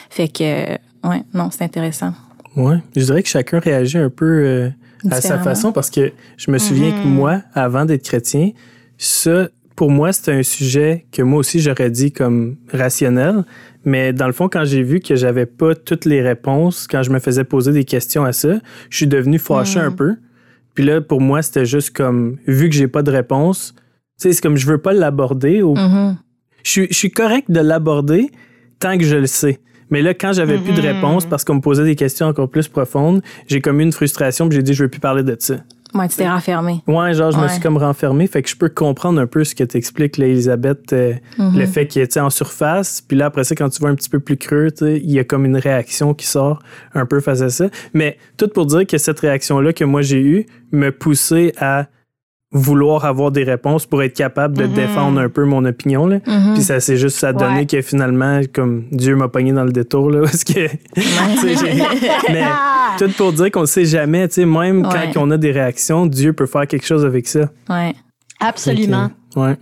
Fait que ouais, non, c'est intéressant. Ouais, je dirais que chacun réagit un peu euh, à sa façon parce que je me souviens que mm-hmm. moi, avant d'être chrétien, ça, pour moi, c'était un sujet que moi aussi j'aurais dit comme rationnel. Mais dans le fond, quand j'ai vu que j'avais pas toutes les réponses, quand je me faisais poser des questions à ça, je suis devenu fâché un mm. peu. Puis là, pour moi, c'était juste comme, vu que j'ai pas de réponse, tu sais, c'est comme je veux pas l'aborder. Mm-hmm. je, je suis correct de l'aborder tant que je le sais. Mais là, quand j'avais plus de mm-hmm. réponse parce qu'on me posait des questions encore plus profondes, j'ai comme eu une frustration puis j'ai dit je veux plus parler de ça. Ouais, tu t'es renfermé. Ouais, genre, je me suis comme renfermé. Fait que je peux comprendre un peu ce que t'expliques, Elisabeth, euh, mm-hmm. le fait qu'il est en surface. Puis là, après ça, quand tu vas un petit peu plus creux, il y a comme une réaction qui sort un peu face à ça. Mais tout pour dire que cette réaction-là que moi j'ai eue me poussait à vouloir avoir des réponses pour être capable de mhm. défendre un peu mon opinion. Là. Mhm. Puis ça s'est juste ça donné que finalement, comme Dieu m'a pogné dans le détour. Là, parce que, mais tout pour dire qu'on ne sait jamais, même quand on a des réactions, Dieu peut faire quelque chose avec ça. Ouais. Absolument. ouais.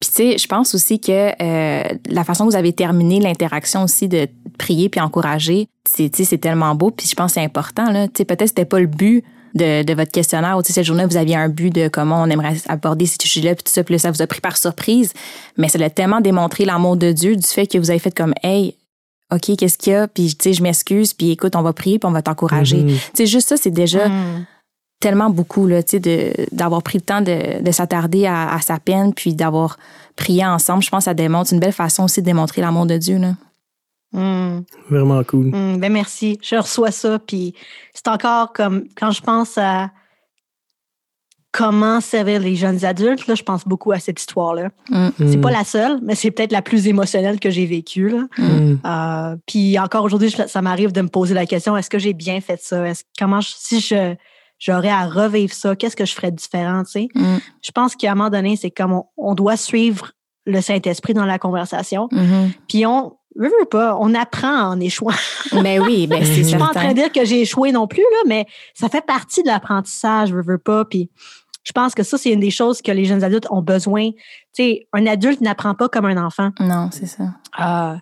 Puis tu sais, je pense aussi que euh, la façon que vous avez terminé l'interaction aussi de prier puis encourager, c'est tellement beau. Puis je pense que c'est important. Là. Peut-être c'était pas le but de, de votre questionnaire ou cette journée, vous aviez un but de comment on aimerait aborder ces sujets-là, puis tout ça, puis ça vous a pris par surprise. Mais ça a tellement démontré l'amour de Dieu du fait que vous avez fait comme, hey, OK, qu'est-ce qu'il y a? Puis, tu sais, je m'excuse, puis écoute, on va prier, puis on va t'encourager. Mm-hmm. Tu sais, juste ça, c'est déjà mm. tellement beaucoup, là, tu sais, d'avoir pris le temps de, de s'attarder à, à, sa peine, puis d'avoir prié ensemble. Je pense que ça démontre une belle façon aussi de démontrer l'amour de Dieu, là. Hmm. Vraiment cool. Hmm, ben merci. Je reçois ça. Puis c'est encore comme quand je pense à comment servir les jeunes adultes, là, je pense beaucoup à cette histoire-là. Hmm. C'est pas la seule, mais c'est peut-être la plus émotionnelle que j'ai vécue. Euh, puis encore aujourd'hui, ça m'arrive de me poser la question est-ce que j'ai bien fait ça? Comment si je j'aurais à revivre ça, qu'est-ce que je ferais différent, tu sais? Je pense qu'à un moment donné, c'est comme on, doit suivre le Saint-Esprit dans la conversation. Mm-hmm. Puis on, veux, pas, on apprend en échouant. Mais ben oui, ben c'est Je suis pas en train de dire que j'ai échoué non plus, là, mais ça fait partie de l'apprentissage, je veux pas. Puis je pense que ça, c'est une des choses que les jeunes adultes ont besoin. Tu sais, un adulte n'apprend pas comme un enfant. Non, c'est ça. Euh,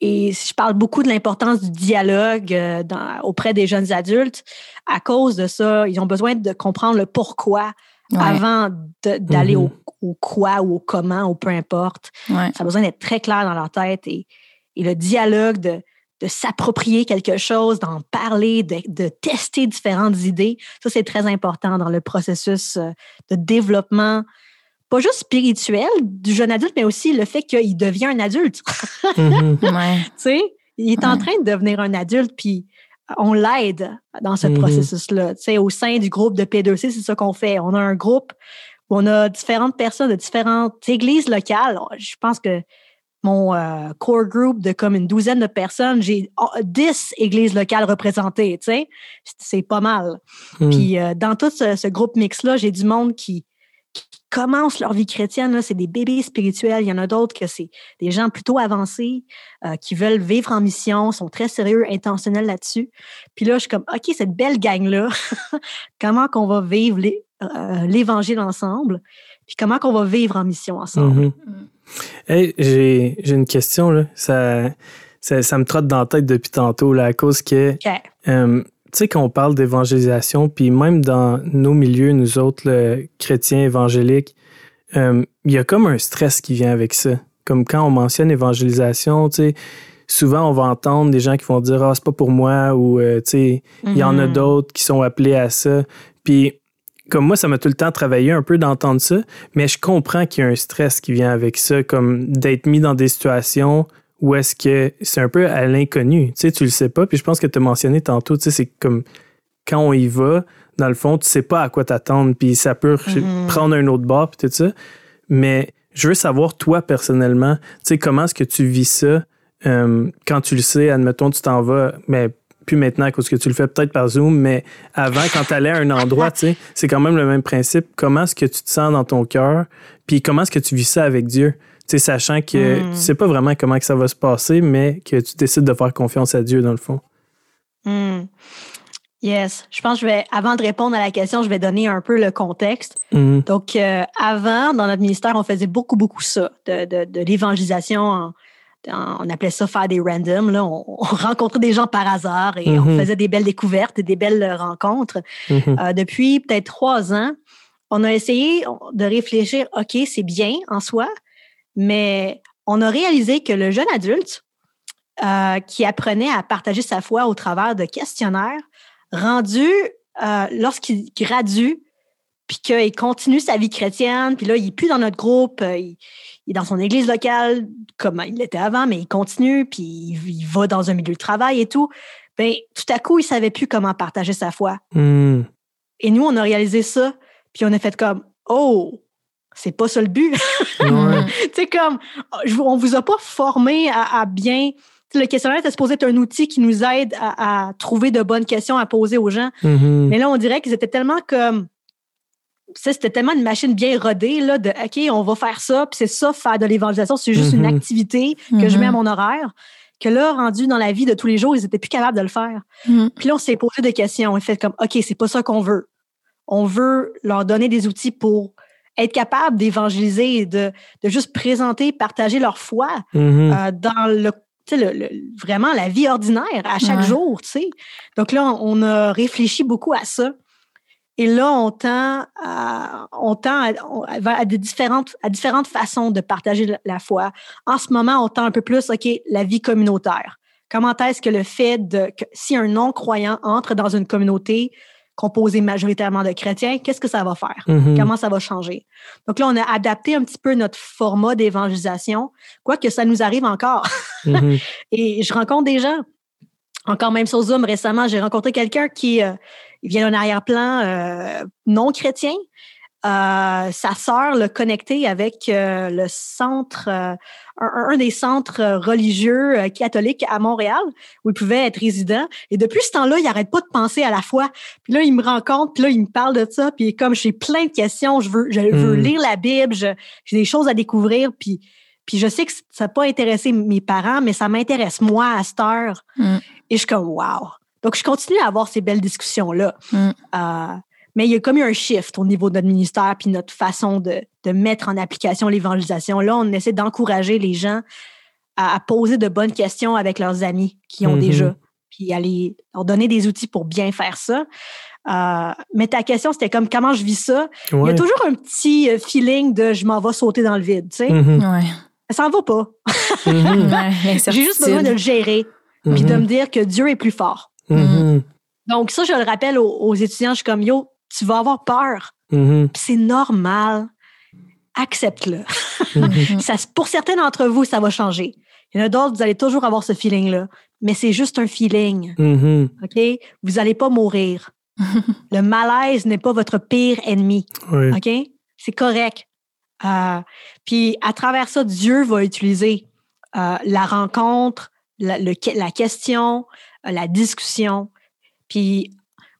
et je parle beaucoup de l'importance du dialogue euh, auprès des jeunes adultes. À cause de ça, ils ont besoin de comprendre le pourquoi avant d'aller mm-hmm. au, quoi ou au comment ou peu importe. Ça a besoin d'être très clair dans leur tête. Et et le dialogue de, de s'approprier quelque chose, d'en parler, de, de, tester différentes idées. Ça, c'est très important dans le processus euh, de développement, pas juste spirituel du jeune adulte, mais aussi le fait qu'il devient un adulte. Mm-hmm. Tu sais, il est en train de devenir un adulte, puis on l'aide dans ce mm-hmm. processus-là. Tu sais, au sein du groupe de P2C, c'est ça qu'on fait. On a un groupe où on a différentes personnes de différentes églises locales. Je pense que mon euh, core group de comme une douzaine de personnes, j'ai oh, dix églises locales représentées, tu sais. C'est pas mal. Hmm. Puis euh, dans tout ce, groupe mix-là, j'ai du monde qui, qui, commence leur vie chrétienne. C'est des bébés spirituels. Il y en a d'autres que c'est des gens plutôt avancés euh, qui veulent vivre en mission, sont très sérieux, intentionnels là-dessus. Puis là, je suis comme, OK, cette belle gang-là, comment qu'on va vivre l'Évangile ensemble? Puis comment qu'on va vivre en mission ensemble? Mm-hmm. Hmm. Hey, j'ai, une question, là. Ça, ça, me trotte dans la tête depuis tantôt, là, à cause que. Euh, tu sais, quand on parle d'évangélisation, puis même dans nos milieux, nous autres, chrétiens évangéliques, euh, il y a comme un stress qui vient avec ça. Comme quand on mentionne évangélisation, tu sais, souvent on va entendre des gens qui vont dire Ah, c'est pas pour moi, ou euh, tu sais, il y en a mm-hmm. d'autres qui sont appelés à ça. Puis comme moi, ça m'a tout le temps travaillé un peu d'entendre ça, mais je comprends qu'il y a un stress qui vient avec ça, comme d'être mis dans des situations où est-ce que c'est un peu à l'inconnu. Tu sais, tu le sais pas. Puis je pense que tu as mentionné tantôt, tu sais, c'est comme quand on y va, dans le fond, tu sais pas à quoi t'attendre, puis ça peut mm-hmm. prendre un autre bord, puis tout ça. Mais je veux savoir, toi, personnellement, tu sais, comment est-ce que tu vis ça? Euh, quand tu le sais, admettons, tu t'en vas, mais plus maintenant à cause que tu le fais peut-être par Zoom, mais avant, quand tu allais à un endroit, c'est quand même le même principe. Comment est-ce que tu te sens dans ton cœur? Puis comment est-ce que tu vis ça avec Dieu? Sachant que Mm. tu sais pas vraiment comment que ça va se passer, mais que tu décides de faire confiance à Dieu, dans le fond. Hmm. Yes. Je pense que je vais, avant de répondre à la question, je vais donner un peu le contexte. Mhm. Donc, euh, avant, dans notre ministère, on faisait beaucoup, beaucoup ça, de, de, de l'évangélisation. en- on appelait ça faire des randoms. Là. On, on rencontrait des gens par hasard et on Mhm. faisait des belles découvertes et des belles euh, rencontres. Mhm. Euh, depuis peut-être trois ans, on a essayé de réfléchir, OK, c'est bien en soi, mais on a réalisé que le jeune adulte euh, qui apprenait à partager sa foi au travers de questionnaires, rendu euh, lorsqu'il gradue, puis qu'il continue sa vie chrétienne, puis là, il n'est plus dans notre groupe, il, il est dans son église locale, comme il l'était avant, mais il continue, puis il, il va dans un milieu de travail et tout. Ben, tout à coup, il savait plus comment partager sa foi. Mhm. Et nous, on a réalisé ça, puis on a fait comme Oh, c'est pas ça le but. Tu sais, comme, on vous a pas formé à, à bien. tu sais, Le questionnaire était supposé être un outil qui nous aide à, à trouver de bonnes questions à poser aux gens. Mhm. Mais là, on dirait qu'ils étaient tellement comme. Ça, C'était tellement une machine bien rodée, là, de OK, on va faire ça, puis c'est ça, faire de l'évangélisation, c'est juste Mhm. une activité que je mets à mon horaire. Que là, rendu dans la vie de tous les jours, ils étaient plus capables de le faire. Mhm. Puis là, on s'est posé des questions. On a fait comme, OK, c'est pas ça qu'on veut. On veut leur donner des outils pour être capable d'évangéliser et de, de juste présenter, partager leur foi Mhm. euh, dans le, tu sais, le- le- vraiment la vie ordinaire à chaque Ouais. jour, tu sais. Donc là, on a réfléchi beaucoup à ça. Et là, on tend à, on tend à, différentes, à différentes façons de partager la, foi. En ce moment, on tend un peu plus, OK, la vie communautaire. Comment est-ce que le fait de, que si un non-croyant entre dans une communauté composée majoritairement de chrétiens, qu'est-ce que ça va faire? Mhm. Comment ça va changer? Donc là, on a adapté un petit peu notre format d'évangélisation, quoique ça nous arrive encore. Mhm. Et je rencontre des gens. Encore même sur Zoom récemment, j'ai rencontré quelqu'un qui euh, il vient d'un arrière-plan euh, non chrétien. Euh, sa sœur l'a connecté avec euh, le centre, euh, un, un des centres religieux catholiques à Montréal, où il pouvait être résident. Et depuis ce temps-là, il n'arrête pas de penser à la foi. Puis là, il me rencontre, puis là, il me parle de ça. Puis comme j'ai plein de questions, je veux, je veux Mm. lire la Bible, j'ai des choses à découvrir. Puis puis je sais que ça n'a pas intéressé mes parents, mais ça m'intéresse moi à cette heure. Mm. Et je suis comme wow. Donc je continue à avoir ces belles discussions-là. Mm. Euh, mais il y a comme eu un shift au niveau de notre ministère puis notre façon de, de mettre en application l'évangélisation. Là, on essaie d'encourager les gens à, à poser de bonnes questions avec leurs amis qui ont Mhm. déjà, puis à les- leur donner des outils pour bien faire ça. Euh, mais ta question, c'était comme comment je vis ça? Il y a toujours un petit euh, feeling de je m'en vais sauter dans le vide, tu sais. Mhm. Ouais. Ça s'en va pas. Mhm. Ouais, J'ai juste besoin de le gérer puis de me dire que Dieu est plus fort. Mhm. Donc, ça, je le rappelle aux, aux étudiants. Je suis comme, yo, tu vas avoir peur. Puis c'est normal. Accepte-le. Mhm. Ça, pour certains d'entre vous, ça va changer. Il y en a d'autres, vous allez toujours avoir ce feeling-là. Mais c'est juste un feeling. OK? Vous n'allez pas mourir. Le malaise n'est pas votre pire ennemi. OK? C'est correct. Euh, puis à travers ça, Dieu va utiliser euh, la rencontre, la, le- la question, la discussion. Puis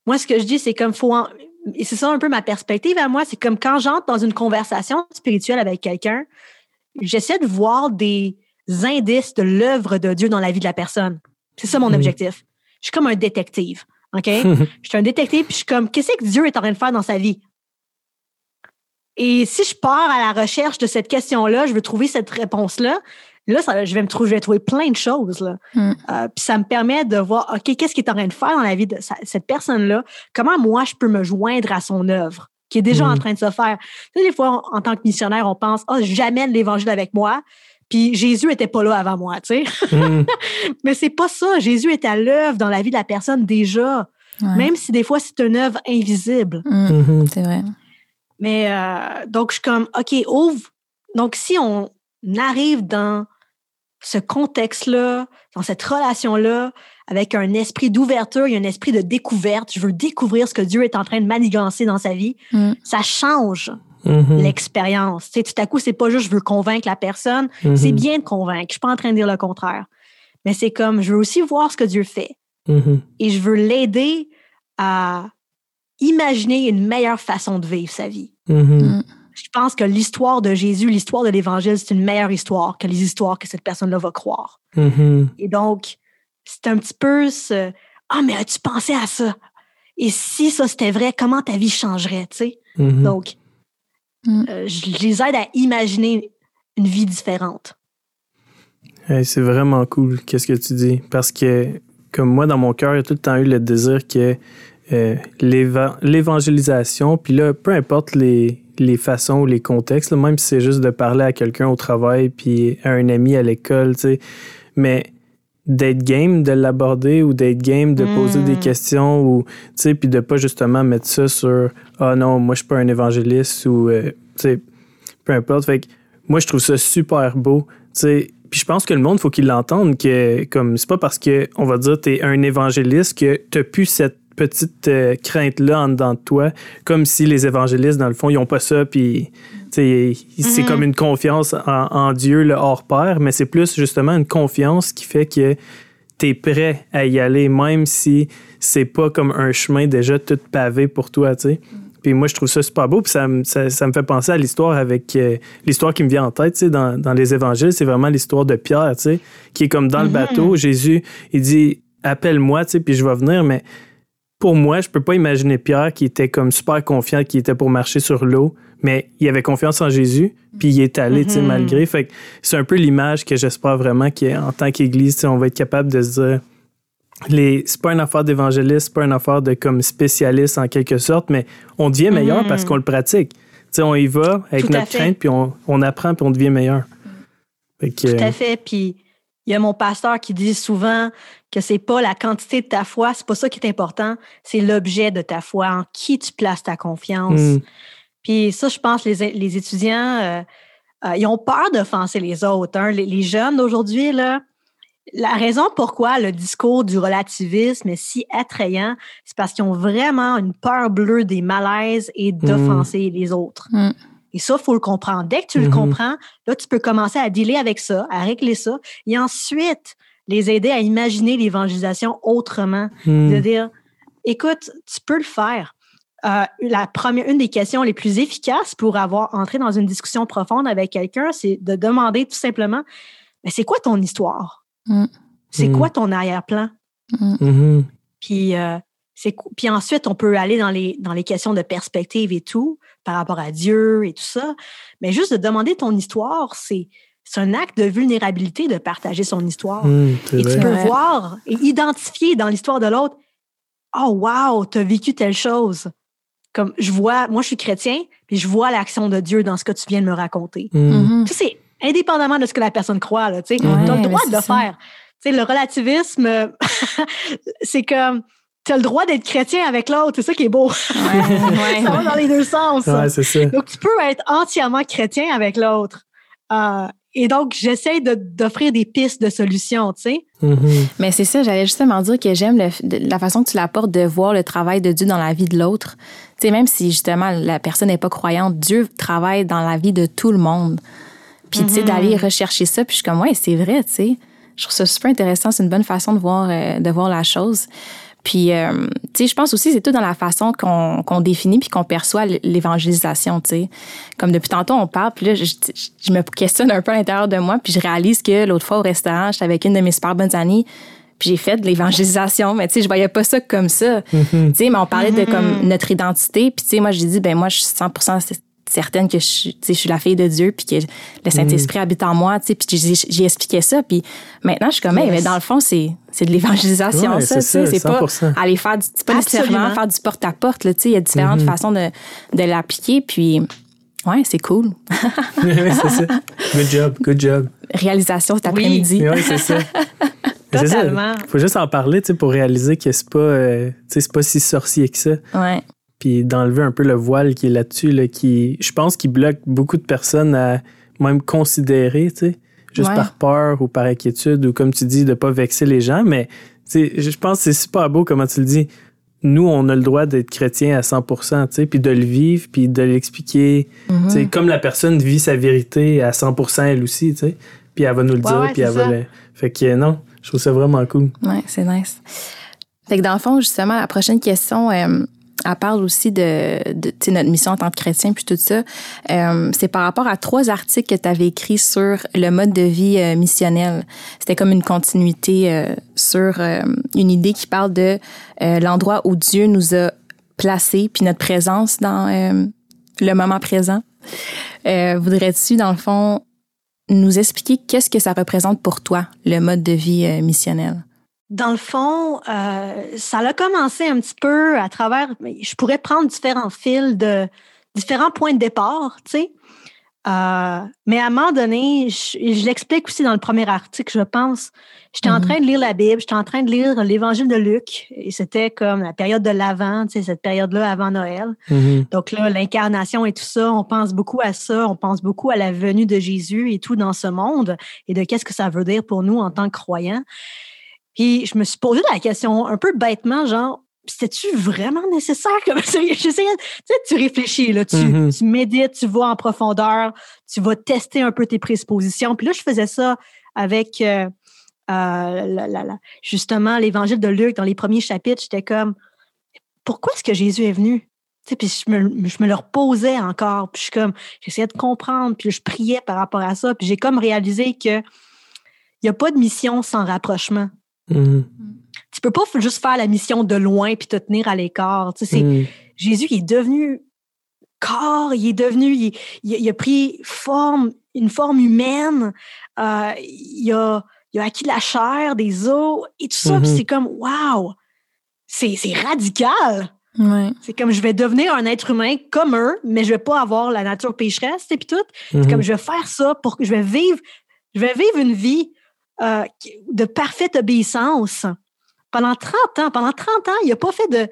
moi, ce que je dis, c'est comme faut en- et c'est ça un peu ma perspective à moi, c'est comme quand j'entre dans une conversation spirituelle avec quelqu'un, j'essaie de voir des indices de l'œuvre de Dieu dans la vie de la personne. C'est ça mon objectif. Je suis comme un détective. OK? je suis un détective, puis je suis comme, qu'est-ce que Dieu est en train de faire dans sa vie? Et si je pars à la recherche de cette question-là, je veux trouver cette réponse-là, là, ça- je, vais me trouver, je vais trouver plein de choses. Là. Mm. Euh, puis ça me permet de voir, OK, qu'est-ce qu'il est en train de faire dans la vie de sa- cette personne-là? Comment moi, je peux me joindre à son œuvre qui est déjà Mm. en train de se faire? Tu sais, des fois, en, en tant que missionnaire, on pense, oh, j'amène l'Évangile avec moi. Puis Jésus était pas là avant moi, tu sais. Mhm. Mais c'est pas ça. Jésus est à l'œuvre dans la vie de la personne déjà, Ouais. même si des fois c'est une œuvre invisible. Mm. Mhm. C'est vrai. Mais euh, donc, je suis comme, OK, ouvre. Donc, si on arrive dans ce contexte-là, dans cette relation-là, avec un esprit d'ouverture et un esprit de découverte, je veux découvrir ce que Dieu est en train de manigancer dans sa vie, Mm. ça change Mhm. l'expérience. Tu sais, tout à coup, c'est pas juste je veux convaincre la personne, Mhm. c'est bien de convaincre. Je suis pas en train de dire le contraire. Mais c'est comme, je veux aussi voir ce que Dieu fait. Mhm. et je veux l'aider à imaginer une meilleure façon de vivre sa vie. Je pense que l'histoire de Jésus, l'histoire de l'Évangile, c'est une meilleure histoire que les histoires que cette personne-là va croire. Mhm. Et donc, c'est un petit peu ce Ah, mais as-tu pensé à ça? Et si ça c'était vrai, comment ta vie changerait, tu sais? Mhm. Donc, Mm. euh, je les aide à imaginer une vie différente. Hey, c'est vraiment cool, qu'est-ce que tu dis? Parce que, comme moi, dans mon cœur, il y a tout le temps eu le désir que euh, l'éva- l'évangélisation, puis là, peu importe les, les façons ou les contextes, là, même si c'est juste de parler à quelqu'un au travail, puis à un ami à l'école, tu sais, mais d'être game de l'aborder ou d'être game de poser des questions ou, tu sais, puis de pas justement mettre ça sur « Ah non, moi, je suis pas un évangéliste » ou, euh, tu sais, peu importe. Fait que moi, je trouve ça super beau, tu sais, puis je pense que le monde, faut qu'il l'entende que comme c'est pas parce que on va dire tu es un évangéliste que tu plus cette petite euh, crainte là en dedans de toi comme si les évangélistes dans le fond ils ont pas ça puis c'est Mhm. comme une confiance en, en Dieu le hors pair mais c'est plus justement une confiance qui fait que tu es prêt à y aller même si c'est pas comme un chemin déjà tout pavé pour toi tu sais puis moi, je trouve ça super beau. Puis ça, me- ça, ça me fait penser à l'histoire avec. euh, l'histoire qui me vient en tête, tu sais, dans, dans les évangiles, c'est vraiment l'histoire de Pierre, tu sais, qui est comme dans le Mhm. bateau. Jésus, il dit Appelle-moi, tu sais, puis je vais venir. Mais pour moi, je peux pas imaginer Pierre qui était comme super confiant, qui était pour marcher sur l'eau, mais il avait confiance en Jésus, puis il est allé, tu sais, Mhm. malgré. Fait c'est un peu l'image que j'espère vraiment qu'en tant qu'Église, on va être capable de se dire les c'est pas une affaire d'évangéliste, c'est pas une affaire de comme spécialiste en quelque sorte, mais on devient meilleur Mhm. parce qu'on le pratique. Tu sais, on y va avec Tout notre crainte, puis on, on apprend, puis on devient meilleur. Que, Tout à fait. Puis il y a mon pasteur qui dit souvent que c'est pas la quantité de ta foi, c'est pas ça qui est important, c'est l'objet de ta foi, en qui tu places ta confiance. Mm. Puis ça, je pense, les, les étudiants, euh, euh, ils ont peur d'offenser les autres. hein. Les, les jeunes d'aujourd'hui, là, la raison pourquoi le discours du relativisme est si attrayant, c'est parce qu'ils ont vraiment une peur bleue des malaises et d'offenser les autres. Mm. Et ça, il faut le comprendre. Dès que tu le Mhm. comprends, là, tu peux commencer à dealer avec ça, à régler ça, et ensuite les aider à imaginer l'évangélisation autrement. Mm. De dire, écoute, tu peux le faire. Euh, la première, une des questions les plus efficaces pour avoir entré dans une discussion profonde avec quelqu'un, c'est de demander tout simplement, mais c'est quoi ton histoire? Mm. C'est Mm. quoi ton arrière-plan? Mhm. Puis, euh, puis ensuite, on peut aller dans les, dans les questions de perspective et tout, par rapport à Dieu et tout ça. Mais juste de demander ton histoire, c'est, c'est un acte de vulnérabilité de partager son histoire. Mm, c'est Et tu peux voir et identifier dans l'histoire de l'autre, oh wow, tu as vécu telle chose. Comme je vois, moi je suis chrétien, puis je vois l'action de Dieu dans ce que tu viens de me raconter. Mm. Mhm. Ça, c'est indépendamment de ce que la personne croit, là, tu. Ouais, as le droit de le ça. faire. Tu sais, le relativisme, c'est comme, tu as le droit d'être chrétien avec l'autre, c'est ça qui est beau. Ouais, ouais, ça va dans les deux sens. Ouais, c'est ça. Donc, tu peux être entièrement chrétien avec l'autre. Euh, et donc, j'essaie de- d'offrir des pistes de solutions, tu sais. Mhm. Mais c'est ça, j'allais justement dire que j'aime la façon que tu l'apportes de voir le travail de Dieu dans la vie de l'autre. Tu sais, même si justement la personne n'est pas croyante, Dieu travaille dans la vie de tout le monde. Puis, tu sais, Mhm. d'aller rechercher ça, puis je suis comme, ouais, c'est vrai, tu sais. Je trouve ça super intéressant, c'est une bonne façon de voir, euh, de voir la chose. Puis, euh, tu sais, je pense aussi c'est tout dans la façon qu'on qu'on définit puis qu'on perçoit l'évangélisation, tu sais. Comme depuis tantôt, on parle, puis là, je, je- je me questionne un peu à l'intérieur de moi, puis je réalise que l'autre fois au restaurant, j'étais avec une de mes super bonnes amies, puis j'ai fait de l'évangélisation, mais tu sais, je voyais pas ça comme ça. Tu sais, mais on parlait de comme notre identité, puis tu sais, moi, j'ai dit, ben moi, je suis 100 certaine que je, suis- je la fille de Dieu, puis que le Saint-Esprit habite en moi, tu puis j'ai j'ai expliqué ça, puis maintenant, je suis comme, hey, mais dans le fond, c'est c'est de l'évangélisation, Ouais, ça, c'est ça, pas 100%. aller faire du, pas nécessairement faire du porte-à-porte, là, tu sais, il y a différentes façons de, de l'appliquer, puis ouais, c'est cool. C'est ça. Good job, good job. Réalisation cet Oui. après-midi. Oui, c'est ça. C'est ça. Totalement. Faut juste en parler, tu sais, pour réaliser que c'est pas, euh, c'est pas si sorcier que ça. Ouais. Puis d'enlever un peu le voile qui est là-dessus, là, qui, je pense, qui bloque beaucoup de personnes à même considérer, tu sais, juste Ouais. par peur ou par inquiétude ou comme tu dis, de pas vexer les gens. Mais, tu sais, je pense que c'est super beau comment tu le dis. Nous, on a le droit d'être chrétien à 100%, tu sais, puis de le vivre, puis de l'expliquer. Mhm. Tu sais, comme la personne vit sa vérité à 100% elle aussi, tu sais. Puis elle va nous le Ouais, dire, ouais, puis elle va le... Fait que non, je trouve ça vraiment cool. Ouais, c'est nice. Fait que dans le fond, justement, la prochaine question, euh, elle parle aussi de, de notre mission en tant que chrétien, puis tout ça. Euh, c'est par rapport à trois articles que tu avais écrits sur le mode de vie euh, missionnel. C'était comme une continuité euh, sur euh, une idée qui parle de euh, l'endroit où Dieu nous a placés, puis notre présence dans euh, le moment présent. Voudrais-tu, dans le fond, nous expliquer qu'est-ce que ça représente pour toi, le mode de vie missionnel? Dans le fond, euh, ça a commencé un petit peu à travers. Je pourrais prendre différents fils de différents points de départ, tu sais. Euh, mais à un moment donné, je, je l'explique aussi dans le premier article, je pense. J'étais en train de lire la Bible, j'étais en train de lire l'Évangile de Luc, et c'était comme la période de l'Avent, tu sais, cette période-là avant Noël. Mhm. Donc là, l'incarnation et tout ça, on pense beaucoup à ça, on pense beaucoup à la venue de Jésus et tout dans ce monde, et de qu'est-ce que ça veut dire pour nous en tant que croyants. Puis je me suis posé la question un peu bêtement, genre, c'était-tu vraiment nécessaire? Comme j'essayais, tu sais, tu réfléchis, là, tu, Mhm. tu médites, tu vas en profondeur, tu vas tester un peu tes prédispositions. Puis là, je faisais ça avec euh, euh, justement l'évangile de Luc dans les premiers chapitres. J'étais comme, pourquoi est-ce que Jésus est venu? Tu sais, puis je me, je me le reposais encore. Puis je suis comme, j'essayais de comprendre, puis je priais par rapport à ça. Puis j'ai comme réalisé que il n'y a pas de mission sans rapprochement Mhm. tu peux pas juste faire la mission de loin puis te tenir à l'écart. Tu sais, Mhm. Jésus il est devenu corps, il est devenu, il, il a- il a pris forme, une forme humaine, euh, il, a, il a acquis la chair, des os et tout ça. Mhm. c'est comme, wow, c'est radical. Ouais. C'est comme je vais devenir un être humain comme eux, mais je vais pas avoir la nature pécheresse et puis tout. C'est Mhm. comme je vais faire ça pour que je vais vivre, je vais vivre une vie euh, de parfaite obéissance pendant 30 ans. Pendant 30 ans, il n'a pas fait de,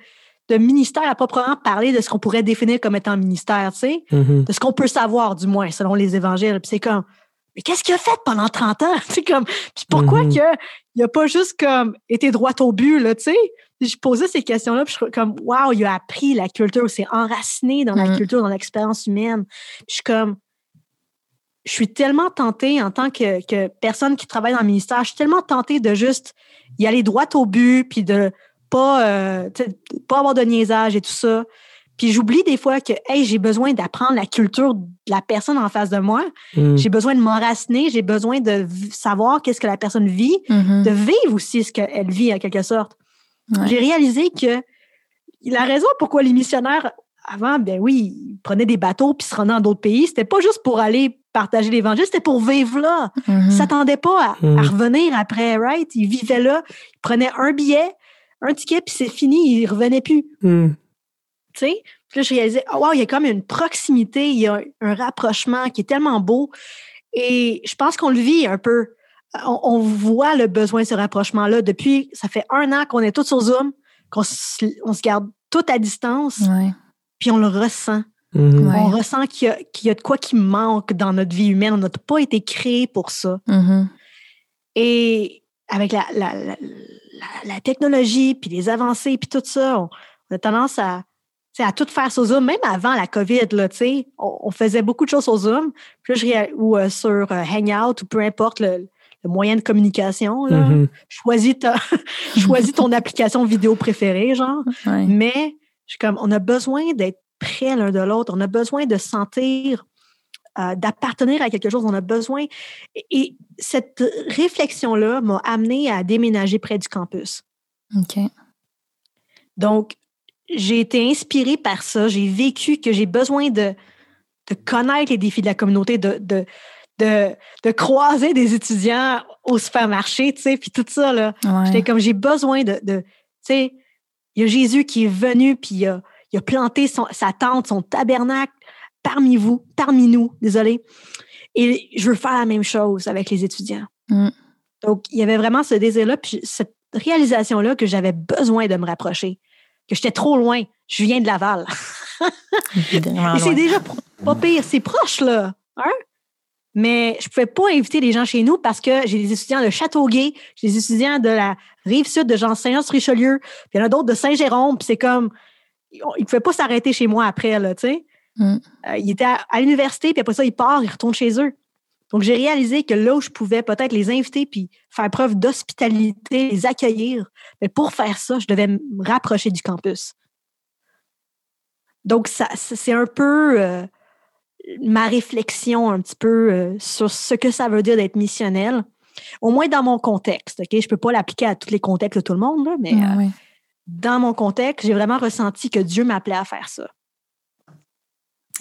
de ministère à proprement parler de ce qu'on pourrait définir comme étant ministère, tu sais, Mhm. de ce qu'on peut savoir, du moins, selon les évangiles. Puis c'est comme, mais qu'est-ce qu'il a fait pendant 30 ans? C'est comme, puis pourquoi Mhm. que il a pas juste comme été droit au but, là, tu sais? Je posais ces questions-là, puis je suis comme, wow, il a appris la culture, c'est enraciné dans la Mhm. culture, dans l'expérience humaine. Puis je suis comme, je suis tellement tentée en tant que, que personne qui travaille dans le ministère, je suis tellement tentée de juste y aller droit au but, puis de pas, euh, pas avoir de niaisage et tout ça. Puis j'oublie des fois que hey, j'ai besoin d'apprendre la culture de la personne en face de moi. Mhm. J'ai besoin de m'enraciner, j'ai besoin de savoir qu'est-ce que la personne vit, Mhm. de vivre aussi ce qu'elle vit en quelque sorte. Ouais. J'ai réalisé que la raison pourquoi les missionnaires avant, ben oui, ils prenaient des bateaux puis se rendaient dans d'autres pays, c'était pas juste pour aller partager l'évangile, c'était pour vivre là. Mhm. Ils s'attendaient pas à, Mm. à revenir après, right? Ils vivaient là, ils prenaient un billet, un ticket, puis c'est fini, ils revenaient plus. Mhm. Tu sais? Puis là, je réalisais, oh, wow, il y a comme une proximité, il y a un, un rapprochement qui est tellement beau. Et je pense qu'on le vit un peu. On, on voit le besoin de ce rapprochement-là depuis, ça fait un an qu'on est tous sur Zoom, qu'on se, on se garde tout à distance, Ouais. puis on le ressent. Mhm. Ouais. On ressent qu'il y, a- qu'il y a de quoi qui manque dans notre vie humaine. On n'a pas été créé pour ça. Mhm. Et avec la, la, la, technologie, puis les avancées, puis tout ça, on, on a tendance à, tu sais, à tout faire sur Zoom, même avant la COVID, là, tu sais, on, on faisait beaucoup de choses sur Zoom, puis là, je ou euh, sur euh, Hangout, ou peu importe le, le moyen de communication. Là. Mhm. Choisis, ta, choisis ton application vidéo préférée, genre. Ouais. Mais je suis comme, on a besoin d'être près l'un de l'autre. On a besoin de sentir, euh, d'appartenir à quelque chose. On a besoin. Et, et cette réflexion-là m'a amené à déménager près du campus. OK. Donc, j'ai été inspirée par ça. J'ai vécu que j'ai besoin de, de connaître les défis de la communauté, de, de, de, de croiser des étudiants au supermarché, tu sais, puis tout ça, là. Ouais. J'étais comme, j'ai besoin de, de tu sais, il y a Jésus qui est venu, puis il a, il a planté son- sa tente, son tabernacle parmi vous, parmi nous, désolé. Et je veux faire la même chose avec les étudiants. Mm. Donc, il y avait vraiment ce désir-là, puis cette réalisation-là que j'avais besoin de me rapprocher, que j'étais trop loin. Je viens de Laval. C'est déjà pas pire, c'est proche, là. Hein? Mais je pouvais pas inviter les gens chez nous parce que j'ai des étudiants de Châteauguay, j'ai des étudiants de la rive sud de jean saint richelieu puis il y en a d'autres de Saint-Jérôme, puis c'est comme, ils ne pouvaient pas s'arrêter chez moi après, là, tu sais. Mm. Euh, il était à, à l'université, puis après ça, il part, il retourne chez eux. Donc, j'ai réalisé que là où je pouvais peut-être les inviter puis faire preuve d'hospitalité, les accueillir, mais pour faire ça, je devais me rapprocher du campus. Donc, ça, c'est un peu euh, ma réflexion un petit peu euh, sur ce que ça veut dire d'être missionnel, au moins dans mon contexte. Ok, Je ne peux pas l'appliquer à tous les contextes de tout le monde, mais euh, dans mon contexte, j'ai vraiment ressenti que Dieu m'appelait à faire ça.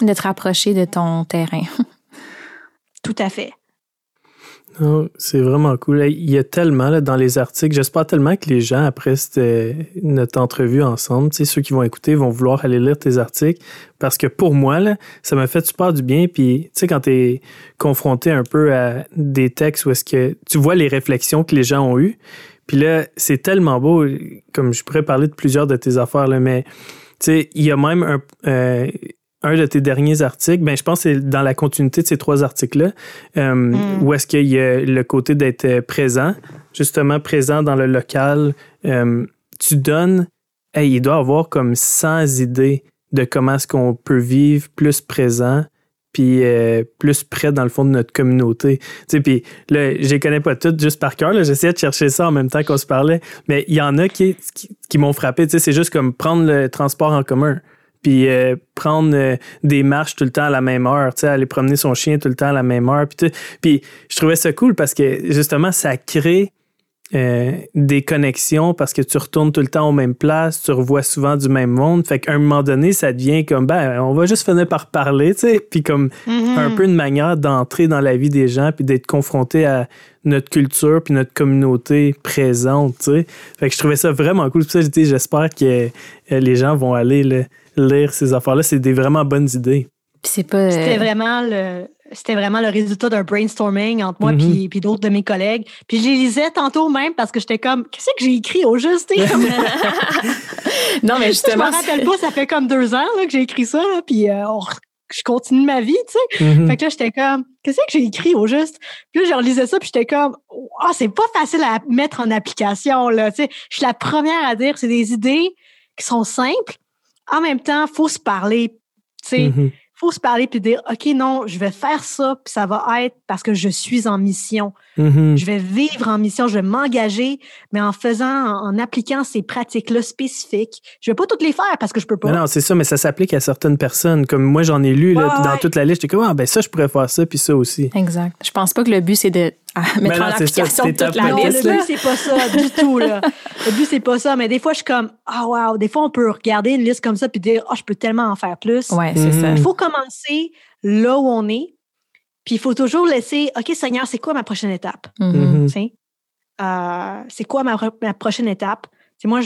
De te rapprocher de ton terrain. Tout à fait. C'est vraiment cool. Il y a tellement là, dans les articles. J'espère tellement que les gens, après notre entrevue ensemble, ceux qui vont écouter vont vouloir aller lire tes articles. Parce que pour moi, là, ça m'a fait super du bien. Puis, tu sais, quand tu es confronté un peu à des textes où est-ce que tu vois les réflexions que les gens ont eues. Puis là, c'est tellement beau. Comme je pourrais parler de plusieurs de tes affaires, là, mais tu sais, il y a même un. Euh, un de tes derniers articles, ben, je pense que c'est dans la continuité de ces trois articles-là, euh, mm. où est-ce qu'il y a le côté d'être présent, justement présent dans le local. Euh, tu donnes, hey, il doit avoir comme 100 idées de comment est-ce qu'on peut vivre plus présent, puis plus près dans le fond de notre communauté. Tu sais, puis là, je les connais pas toutes juste par cœur. J'essayais de chercher ça en même temps qu'on se parlait, mais il y en a qui, qui, m'ont frappé. Tu sais, c'est juste comme prendre le transport en commun puis euh, prendre euh, des marches tout le temps à la même heure, tu sais, aller promener son chien tout le temps à la même heure. Puis je trouvais ça cool parce que justement, ça crée euh, des connexions parce que tu retournes tout le temps aux mêmes places, tu revois souvent du même monde. Fait qu'à un moment donné, ça devient comme, ben, on va juste finir par parler, tu sais, puis comme mm-hmm. un peu une manière d'entrer dans la vie des gens puis d'être confronté à notre culture puis notre communauté présente, tu sais. Fait que je trouvais ça vraiment cool. Pour ça, j'espère que les gens vont aller là, lire ces affaires-là. C'est des vraiment bonnes idées. C'était euh, vraiment le c'était vraiment le résultat d'un brainstorming entre moi et puis, d'autres de mes collègues. Puis je les lisais tantôt même parce que j'étais comme qu'est-ce que j'ai écrit au juste Non mais justement, je me rappelle pas, ça fait comme deux ans que j'ai écrit ça puis euh, je continue ma vie, tu sais. Mm-hmm. Fait que là j'étais comme qu'est-ce que j'ai écrit au juste? Puis là je relisais ça puis j'étais comme ah oh, c'est pas facile à mettre en application là, tu sais. Je suis la première à dire c'est des idées qui sont simples en même temps, il faut se parler. Tu sais, mm-hmm. Faut se parler puis dire, OK, non, je vais faire ça, puis ça va être parce que je suis en mission. Mm-hmm. Je vais vivre en mission, je vais m'engager, mais en faisant, en, appliquant ces pratiques-là spécifiques. Je vais pas toutes les faire parce que je peux pas. non, c'est ça, mais ça s'applique à certaines personnes. Comme moi, j'en ai lu dans toute la liste. J'étais comme, ah, ben ça, je pourrais faire ça, puis ça aussi. Exact. Je pense pas que le but, c'est de mettre en application toute la liste. Le but, c'est pas ça du tout. Là. Le but, c'est pas ça. Mais des fois, je suis comme, ah, oh, wow. Des fois, on peut regarder une liste comme ça puis dire, oh, je peux tellement en faire plus. Ouais, c'est ça. Il faut commencer là où on est puis il faut toujours laisser, OK, Seigneur, c'est quoi ma prochaine étape? Mm-hmm. Mm-hmm. Euh, c'est quoi ma, prochaine étape? moi,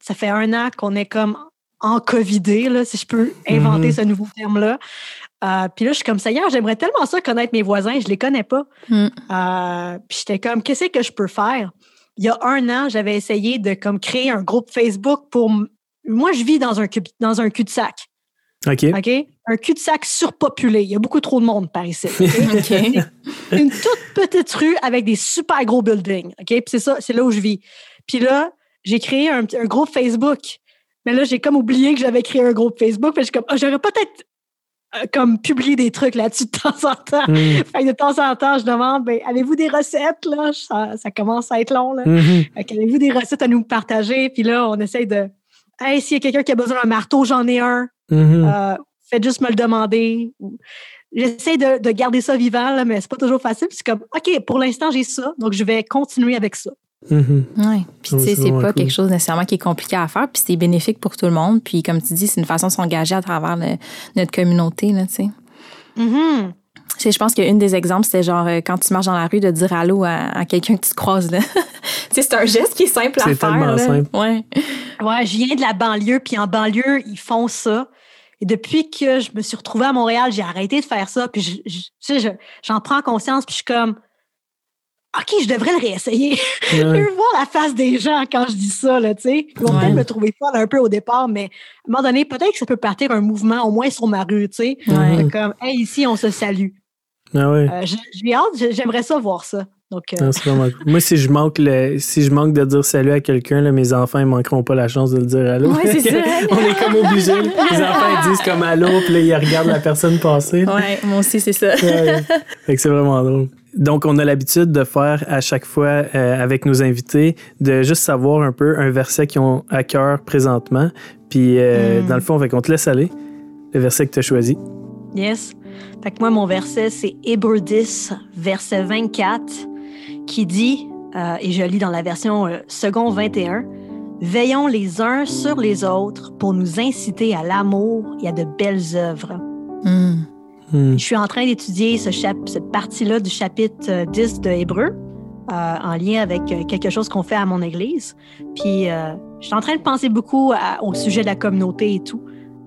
ça fait un an qu'on est comme en COVIDé, là, si je peux inventer ce nouveau terme-là. Euh, puis là, je suis comme, Seigneur, j'aimerais tellement ça connaître mes voisins, je les connais pas. Mm. Euh, puis j'étais comme, qu'est-ce que je peux faire? Il y a un an, j'avais essayé de comme créer un groupe Facebook pour... Moi, je vis dans un, dans un cul-de-sac. OK. Un cul-de-sac surpopulé. Il y a beaucoup trop de monde par ici. Une toute petite rue avec des super gros buildings. OK? Puis c'est ça, c'est là où je vis. Puis là, j'ai créé un, groupe Facebook. Mais là, j'ai comme oublié que j'avais créé un groupe Facebook. Puis je comme, oh, j'aurais peut-être comme publié des trucs là-dessus de temps en temps. Fait de temps en temps, je demande, ben, avez-vous des recettes, là? Ça, commence à être long, là. Hmm. avez-vous des recettes à nous partager? Puis là, on essaye de, hey, s'il y a quelqu'un qui a besoin d'un marteau, j'en ai un. Mm-hmm. Euh, faites juste me le demander. J'essaie de, garder ça vivant, là, mais c'est pas toujours facile. C'est comme, OK, pour l'instant, j'ai ça, donc je vais continuer avec ça. Mm-hmm. Oui, puis tu sais, c'est pas quelque chose nécessairement qui est compliqué à faire, puis c'est bénéfique pour tout le monde. Puis comme tu dis, c'est une façon de s'engager à travers notre communauté, là, tu sais. Mm-hmm. Je pense qu'une des exemples, c'était genre euh, quand tu marches dans la rue de dire allô à, quelqu'un que tu croises. Là. c'est un geste qui est simple à faire. C'est Simple. Ouais. ouais, je viens de la banlieue, puis en banlieue, ils font ça. Et depuis que je me suis retrouvée à Montréal, j'ai arrêté de faire ça. Puis je, j'en prends conscience, puis je suis comme OK, je devrais le réessayer. je veux voir la face des gens quand je dis ça, là, tu sais. Ils vont peut-être me trouver folle un peu au départ, mais à un moment donné, peut-être que ça peut partir un mouvement, au moins sur ma rue, tu sais. Comme, hey, ici, on se salue. Ah ouais. Euh, j'ai hâte, j'aimerais ça voir ça. Donc, Non, c'est vraiment cool. Moi, si je manque le, si je manque de dire salut à quelqu'un, mes enfants, ils manqueront pas la chance de le dire allô. Ouais, c'est ça. On est comme obligés. Les enfants, ils disent comme allô, puis là, ils regardent la personne passer. Ouais, moi aussi, c'est ça. Ouais. Fait que c'est vraiment drôle. Donc, on a l'habitude de faire à chaque fois euh, avec nos invités de juste savoir un peu un verset qu'ils ont à cœur présentement. Puis, euh, Mm. dans le fond, fait qu'on te laisse aller. Le verset que tu as choisi. Yes. Fait que moi, mon verset, c'est Hébreux 10, verset 24, qui dit, euh, et je lis dans la version euh, second 21, Veillons les uns sur les autres pour nous inciter à l'amour et à de belles œuvres. Hmm. Hmm. Je suis en train d'étudier ce cette partie-là du chapitre euh, 10 de Hébreu euh, en lien avec euh, quelque chose qu'on fait à mon église. Puis, euh, je suis en train de penser beaucoup à- au sujet de la communauté et tout.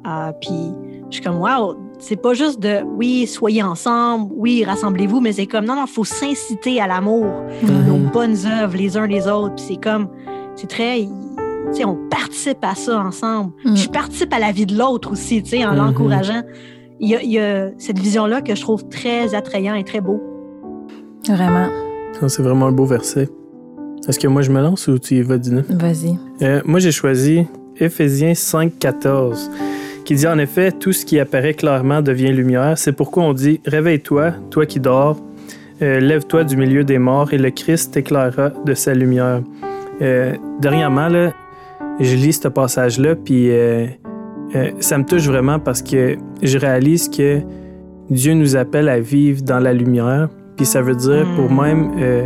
Euh, puis, je suis comme, wow, c'est pas juste de, oui, soyez ensemble, oui, rassemblez-vous, mais c'est comme, non, non, il faut s'inciter à l'amour, nos bonnes œuvres les uns les autres. Puis, c'est comme, c'est très, tu sais, on participe à ça ensemble. Mm. Je participe à la vie de l'autre aussi, tu sais, en Mhm. l'encourageant. Il y, a, il y a cette vision-là que je trouve très attrayant et très beau. Vraiment. Ça, C'est vraiment un beau verset. Est-ce que moi, je me lance ou tu y vas, Dina? Vas-y. Euh, moi, j'ai choisi Éphésiens 5, 14, qui dit en effet, tout ce qui apparaît clairement devient lumière. C'est pourquoi on dit Réveille-toi, toi qui dors, Euh, lève-toi du milieu des morts et le Christ t'éclairera de sa lumière. Euh, dernièrement, là, je lis ce passage-là, puis euh, ça me touche vraiment parce que je réalise que Dieu nous appelle à vivre dans la lumière, puis ça veut dire pour Mm. même euh,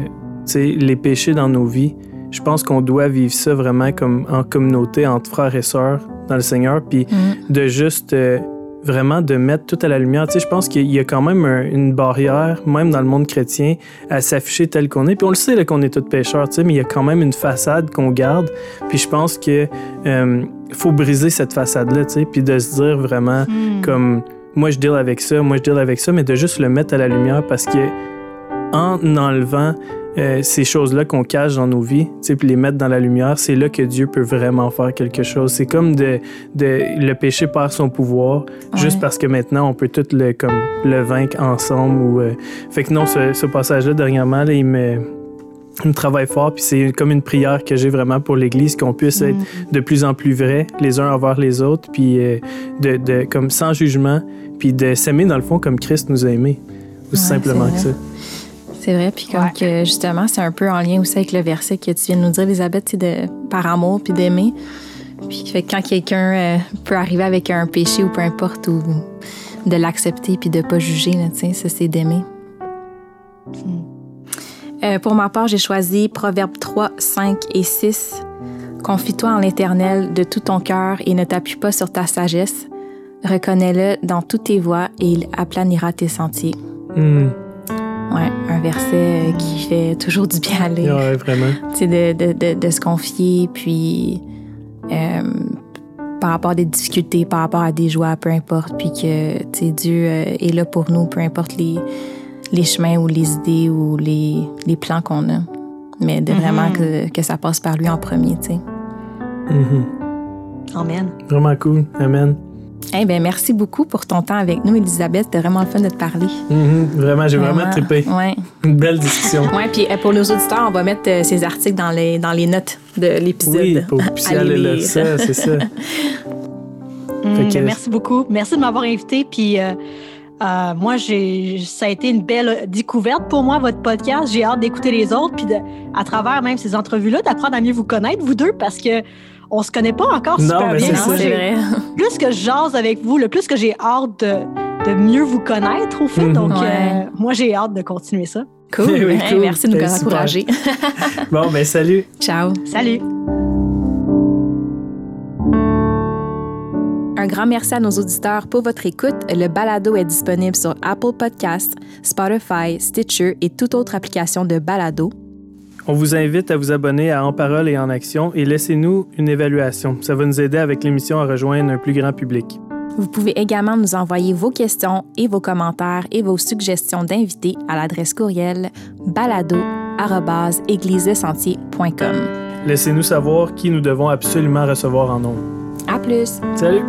les péchés dans nos vies. Je pense qu'on doit vivre ça vraiment comme en communauté, entre frères et sœurs dans le Seigneur, puis Hmm. de juste euh, vraiment de mettre tout à la lumière. Tu sais, je pense qu'il y a quand même un- une barrière, même dans le monde chrétien, à s'afficher tel qu'on est. Puis on le sait qu'on est tous pécheurs, tu sais, mais il y a quand même une façade qu'on garde. Puis je pense que euh, faut briser cette façade-là, tu sais, puis de se dire vraiment Hmm. comme moi je deal avec ça, moi je deal avec ça, mais de juste le mettre à la lumière parce que en enlevant euh, ces choses-là qu'on cache dans nos vies, tu sais, puis les mettre dans la lumière, c'est là que Dieu peut vraiment faire quelque chose. C'est comme de, de le péché perd son pouvoir juste parce que maintenant on peut tout le comme le vaincre ensemble ou euh, fait que non ce, ce passage-là dernièrement là, il me travaille fort puis c'est comme une prière que j'ai vraiment pour l'Église qu'on puisse être Hmm. de plus en plus vrai les uns envers les autres, puis euh, de, de- comme sans jugement, puis de s'aimer dans le fond comme Christ nous a aimés. Aussi Ouais, simplement c'est que ça. C'est vrai, puis comme Ouais. que justement, c'est un peu en lien aussi avec le verset que tu viens de nous dire, Elisabeth, c'est de par amour puis d'aimer. Puis fait que quand quelqu'un euh, peut arriver avec un péché ou peu importe, ou de l'accepter puis de pas juger, là, tu sais, ça c'est d'aimer. Euh, pour ma part, j'ai choisi Proverbes 3, 5 et 6. Confie-toi en l'Éternel de tout ton cœur et ne t'appuie pas sur ta sagesse. Reconnais-le dans toutes tes voies et il aplanira tes sentiers. Hmm. Ouais, un verset euh, qui fait toujours du bien à lire. Ouais, vraiment. Sais, de, de, de, de se confier, puis euh, par rapport à des difficultés, par rapport à des joies, peu importe, puis que Dieu euh, est là pour nous, peu importe les, les chemins ou les idées ou les, les plans qu'on a. Mais de Mhm. vraiment que, que ça passe par lui en premier, tu sais. Mhm. Amen. Vraiment cool. Amen. Eh ben merci beaucoup pour ton temps avec nous, Elisabeth. C'était vraiment le fun de te parler. Mhm. Vraiment, j'ai vraiment trippé. Ouais. Une belle discussion. Ouais, puis euh, pour nos auditeurs, on va mettre euh, ces articles dans les, dans les notes de l'épisode. Oui, pour aller lire ça, c'est ça. Fait que- merci beaucoup. Merci de m'avoir invité. Puis euh, euh, moi, j'ai, ça a été une belle découverte pour moi, votre podcast. J'ai hâte d'écouter les autres. Puis de- à travers même ces entrevues-là, d'apprendre à mieux vous connaître, vous deux, parce que on se connaît pas encore Non, super mais bien. c'est Non, ça. c'est vrai. Plus que je jase avec vous, le plus que j'ai hâte de, de mieux vous connaître, au fait. Mhm. Donc, Ouais. euh, moi, j'ai hâte de continuer ça. Cool. Oui, Hey, cool. Merci de nous Ben, encourager. Bon, ben salut. Ciao. Salut! Un grand merci à nos auditeurs pour votre écoute. Le balado est disponible sur Apple Podcasts, Spotify, Stitcher et toute autre application de balado. On vous invite à vous abonner à En Parole et En Action et laissez-nous une évaluation. Ça va nous aider avec l'émission à rejoindre un plus grand public. Vous pouvez également nous envoyer vos questions et vos commentaires et vos suggestions d'invités à l'adresse courriel balado@égliselesentiers.com. Laissez-nous savoir qui nous devons absolument recevoir en nombre. À plus. Salut!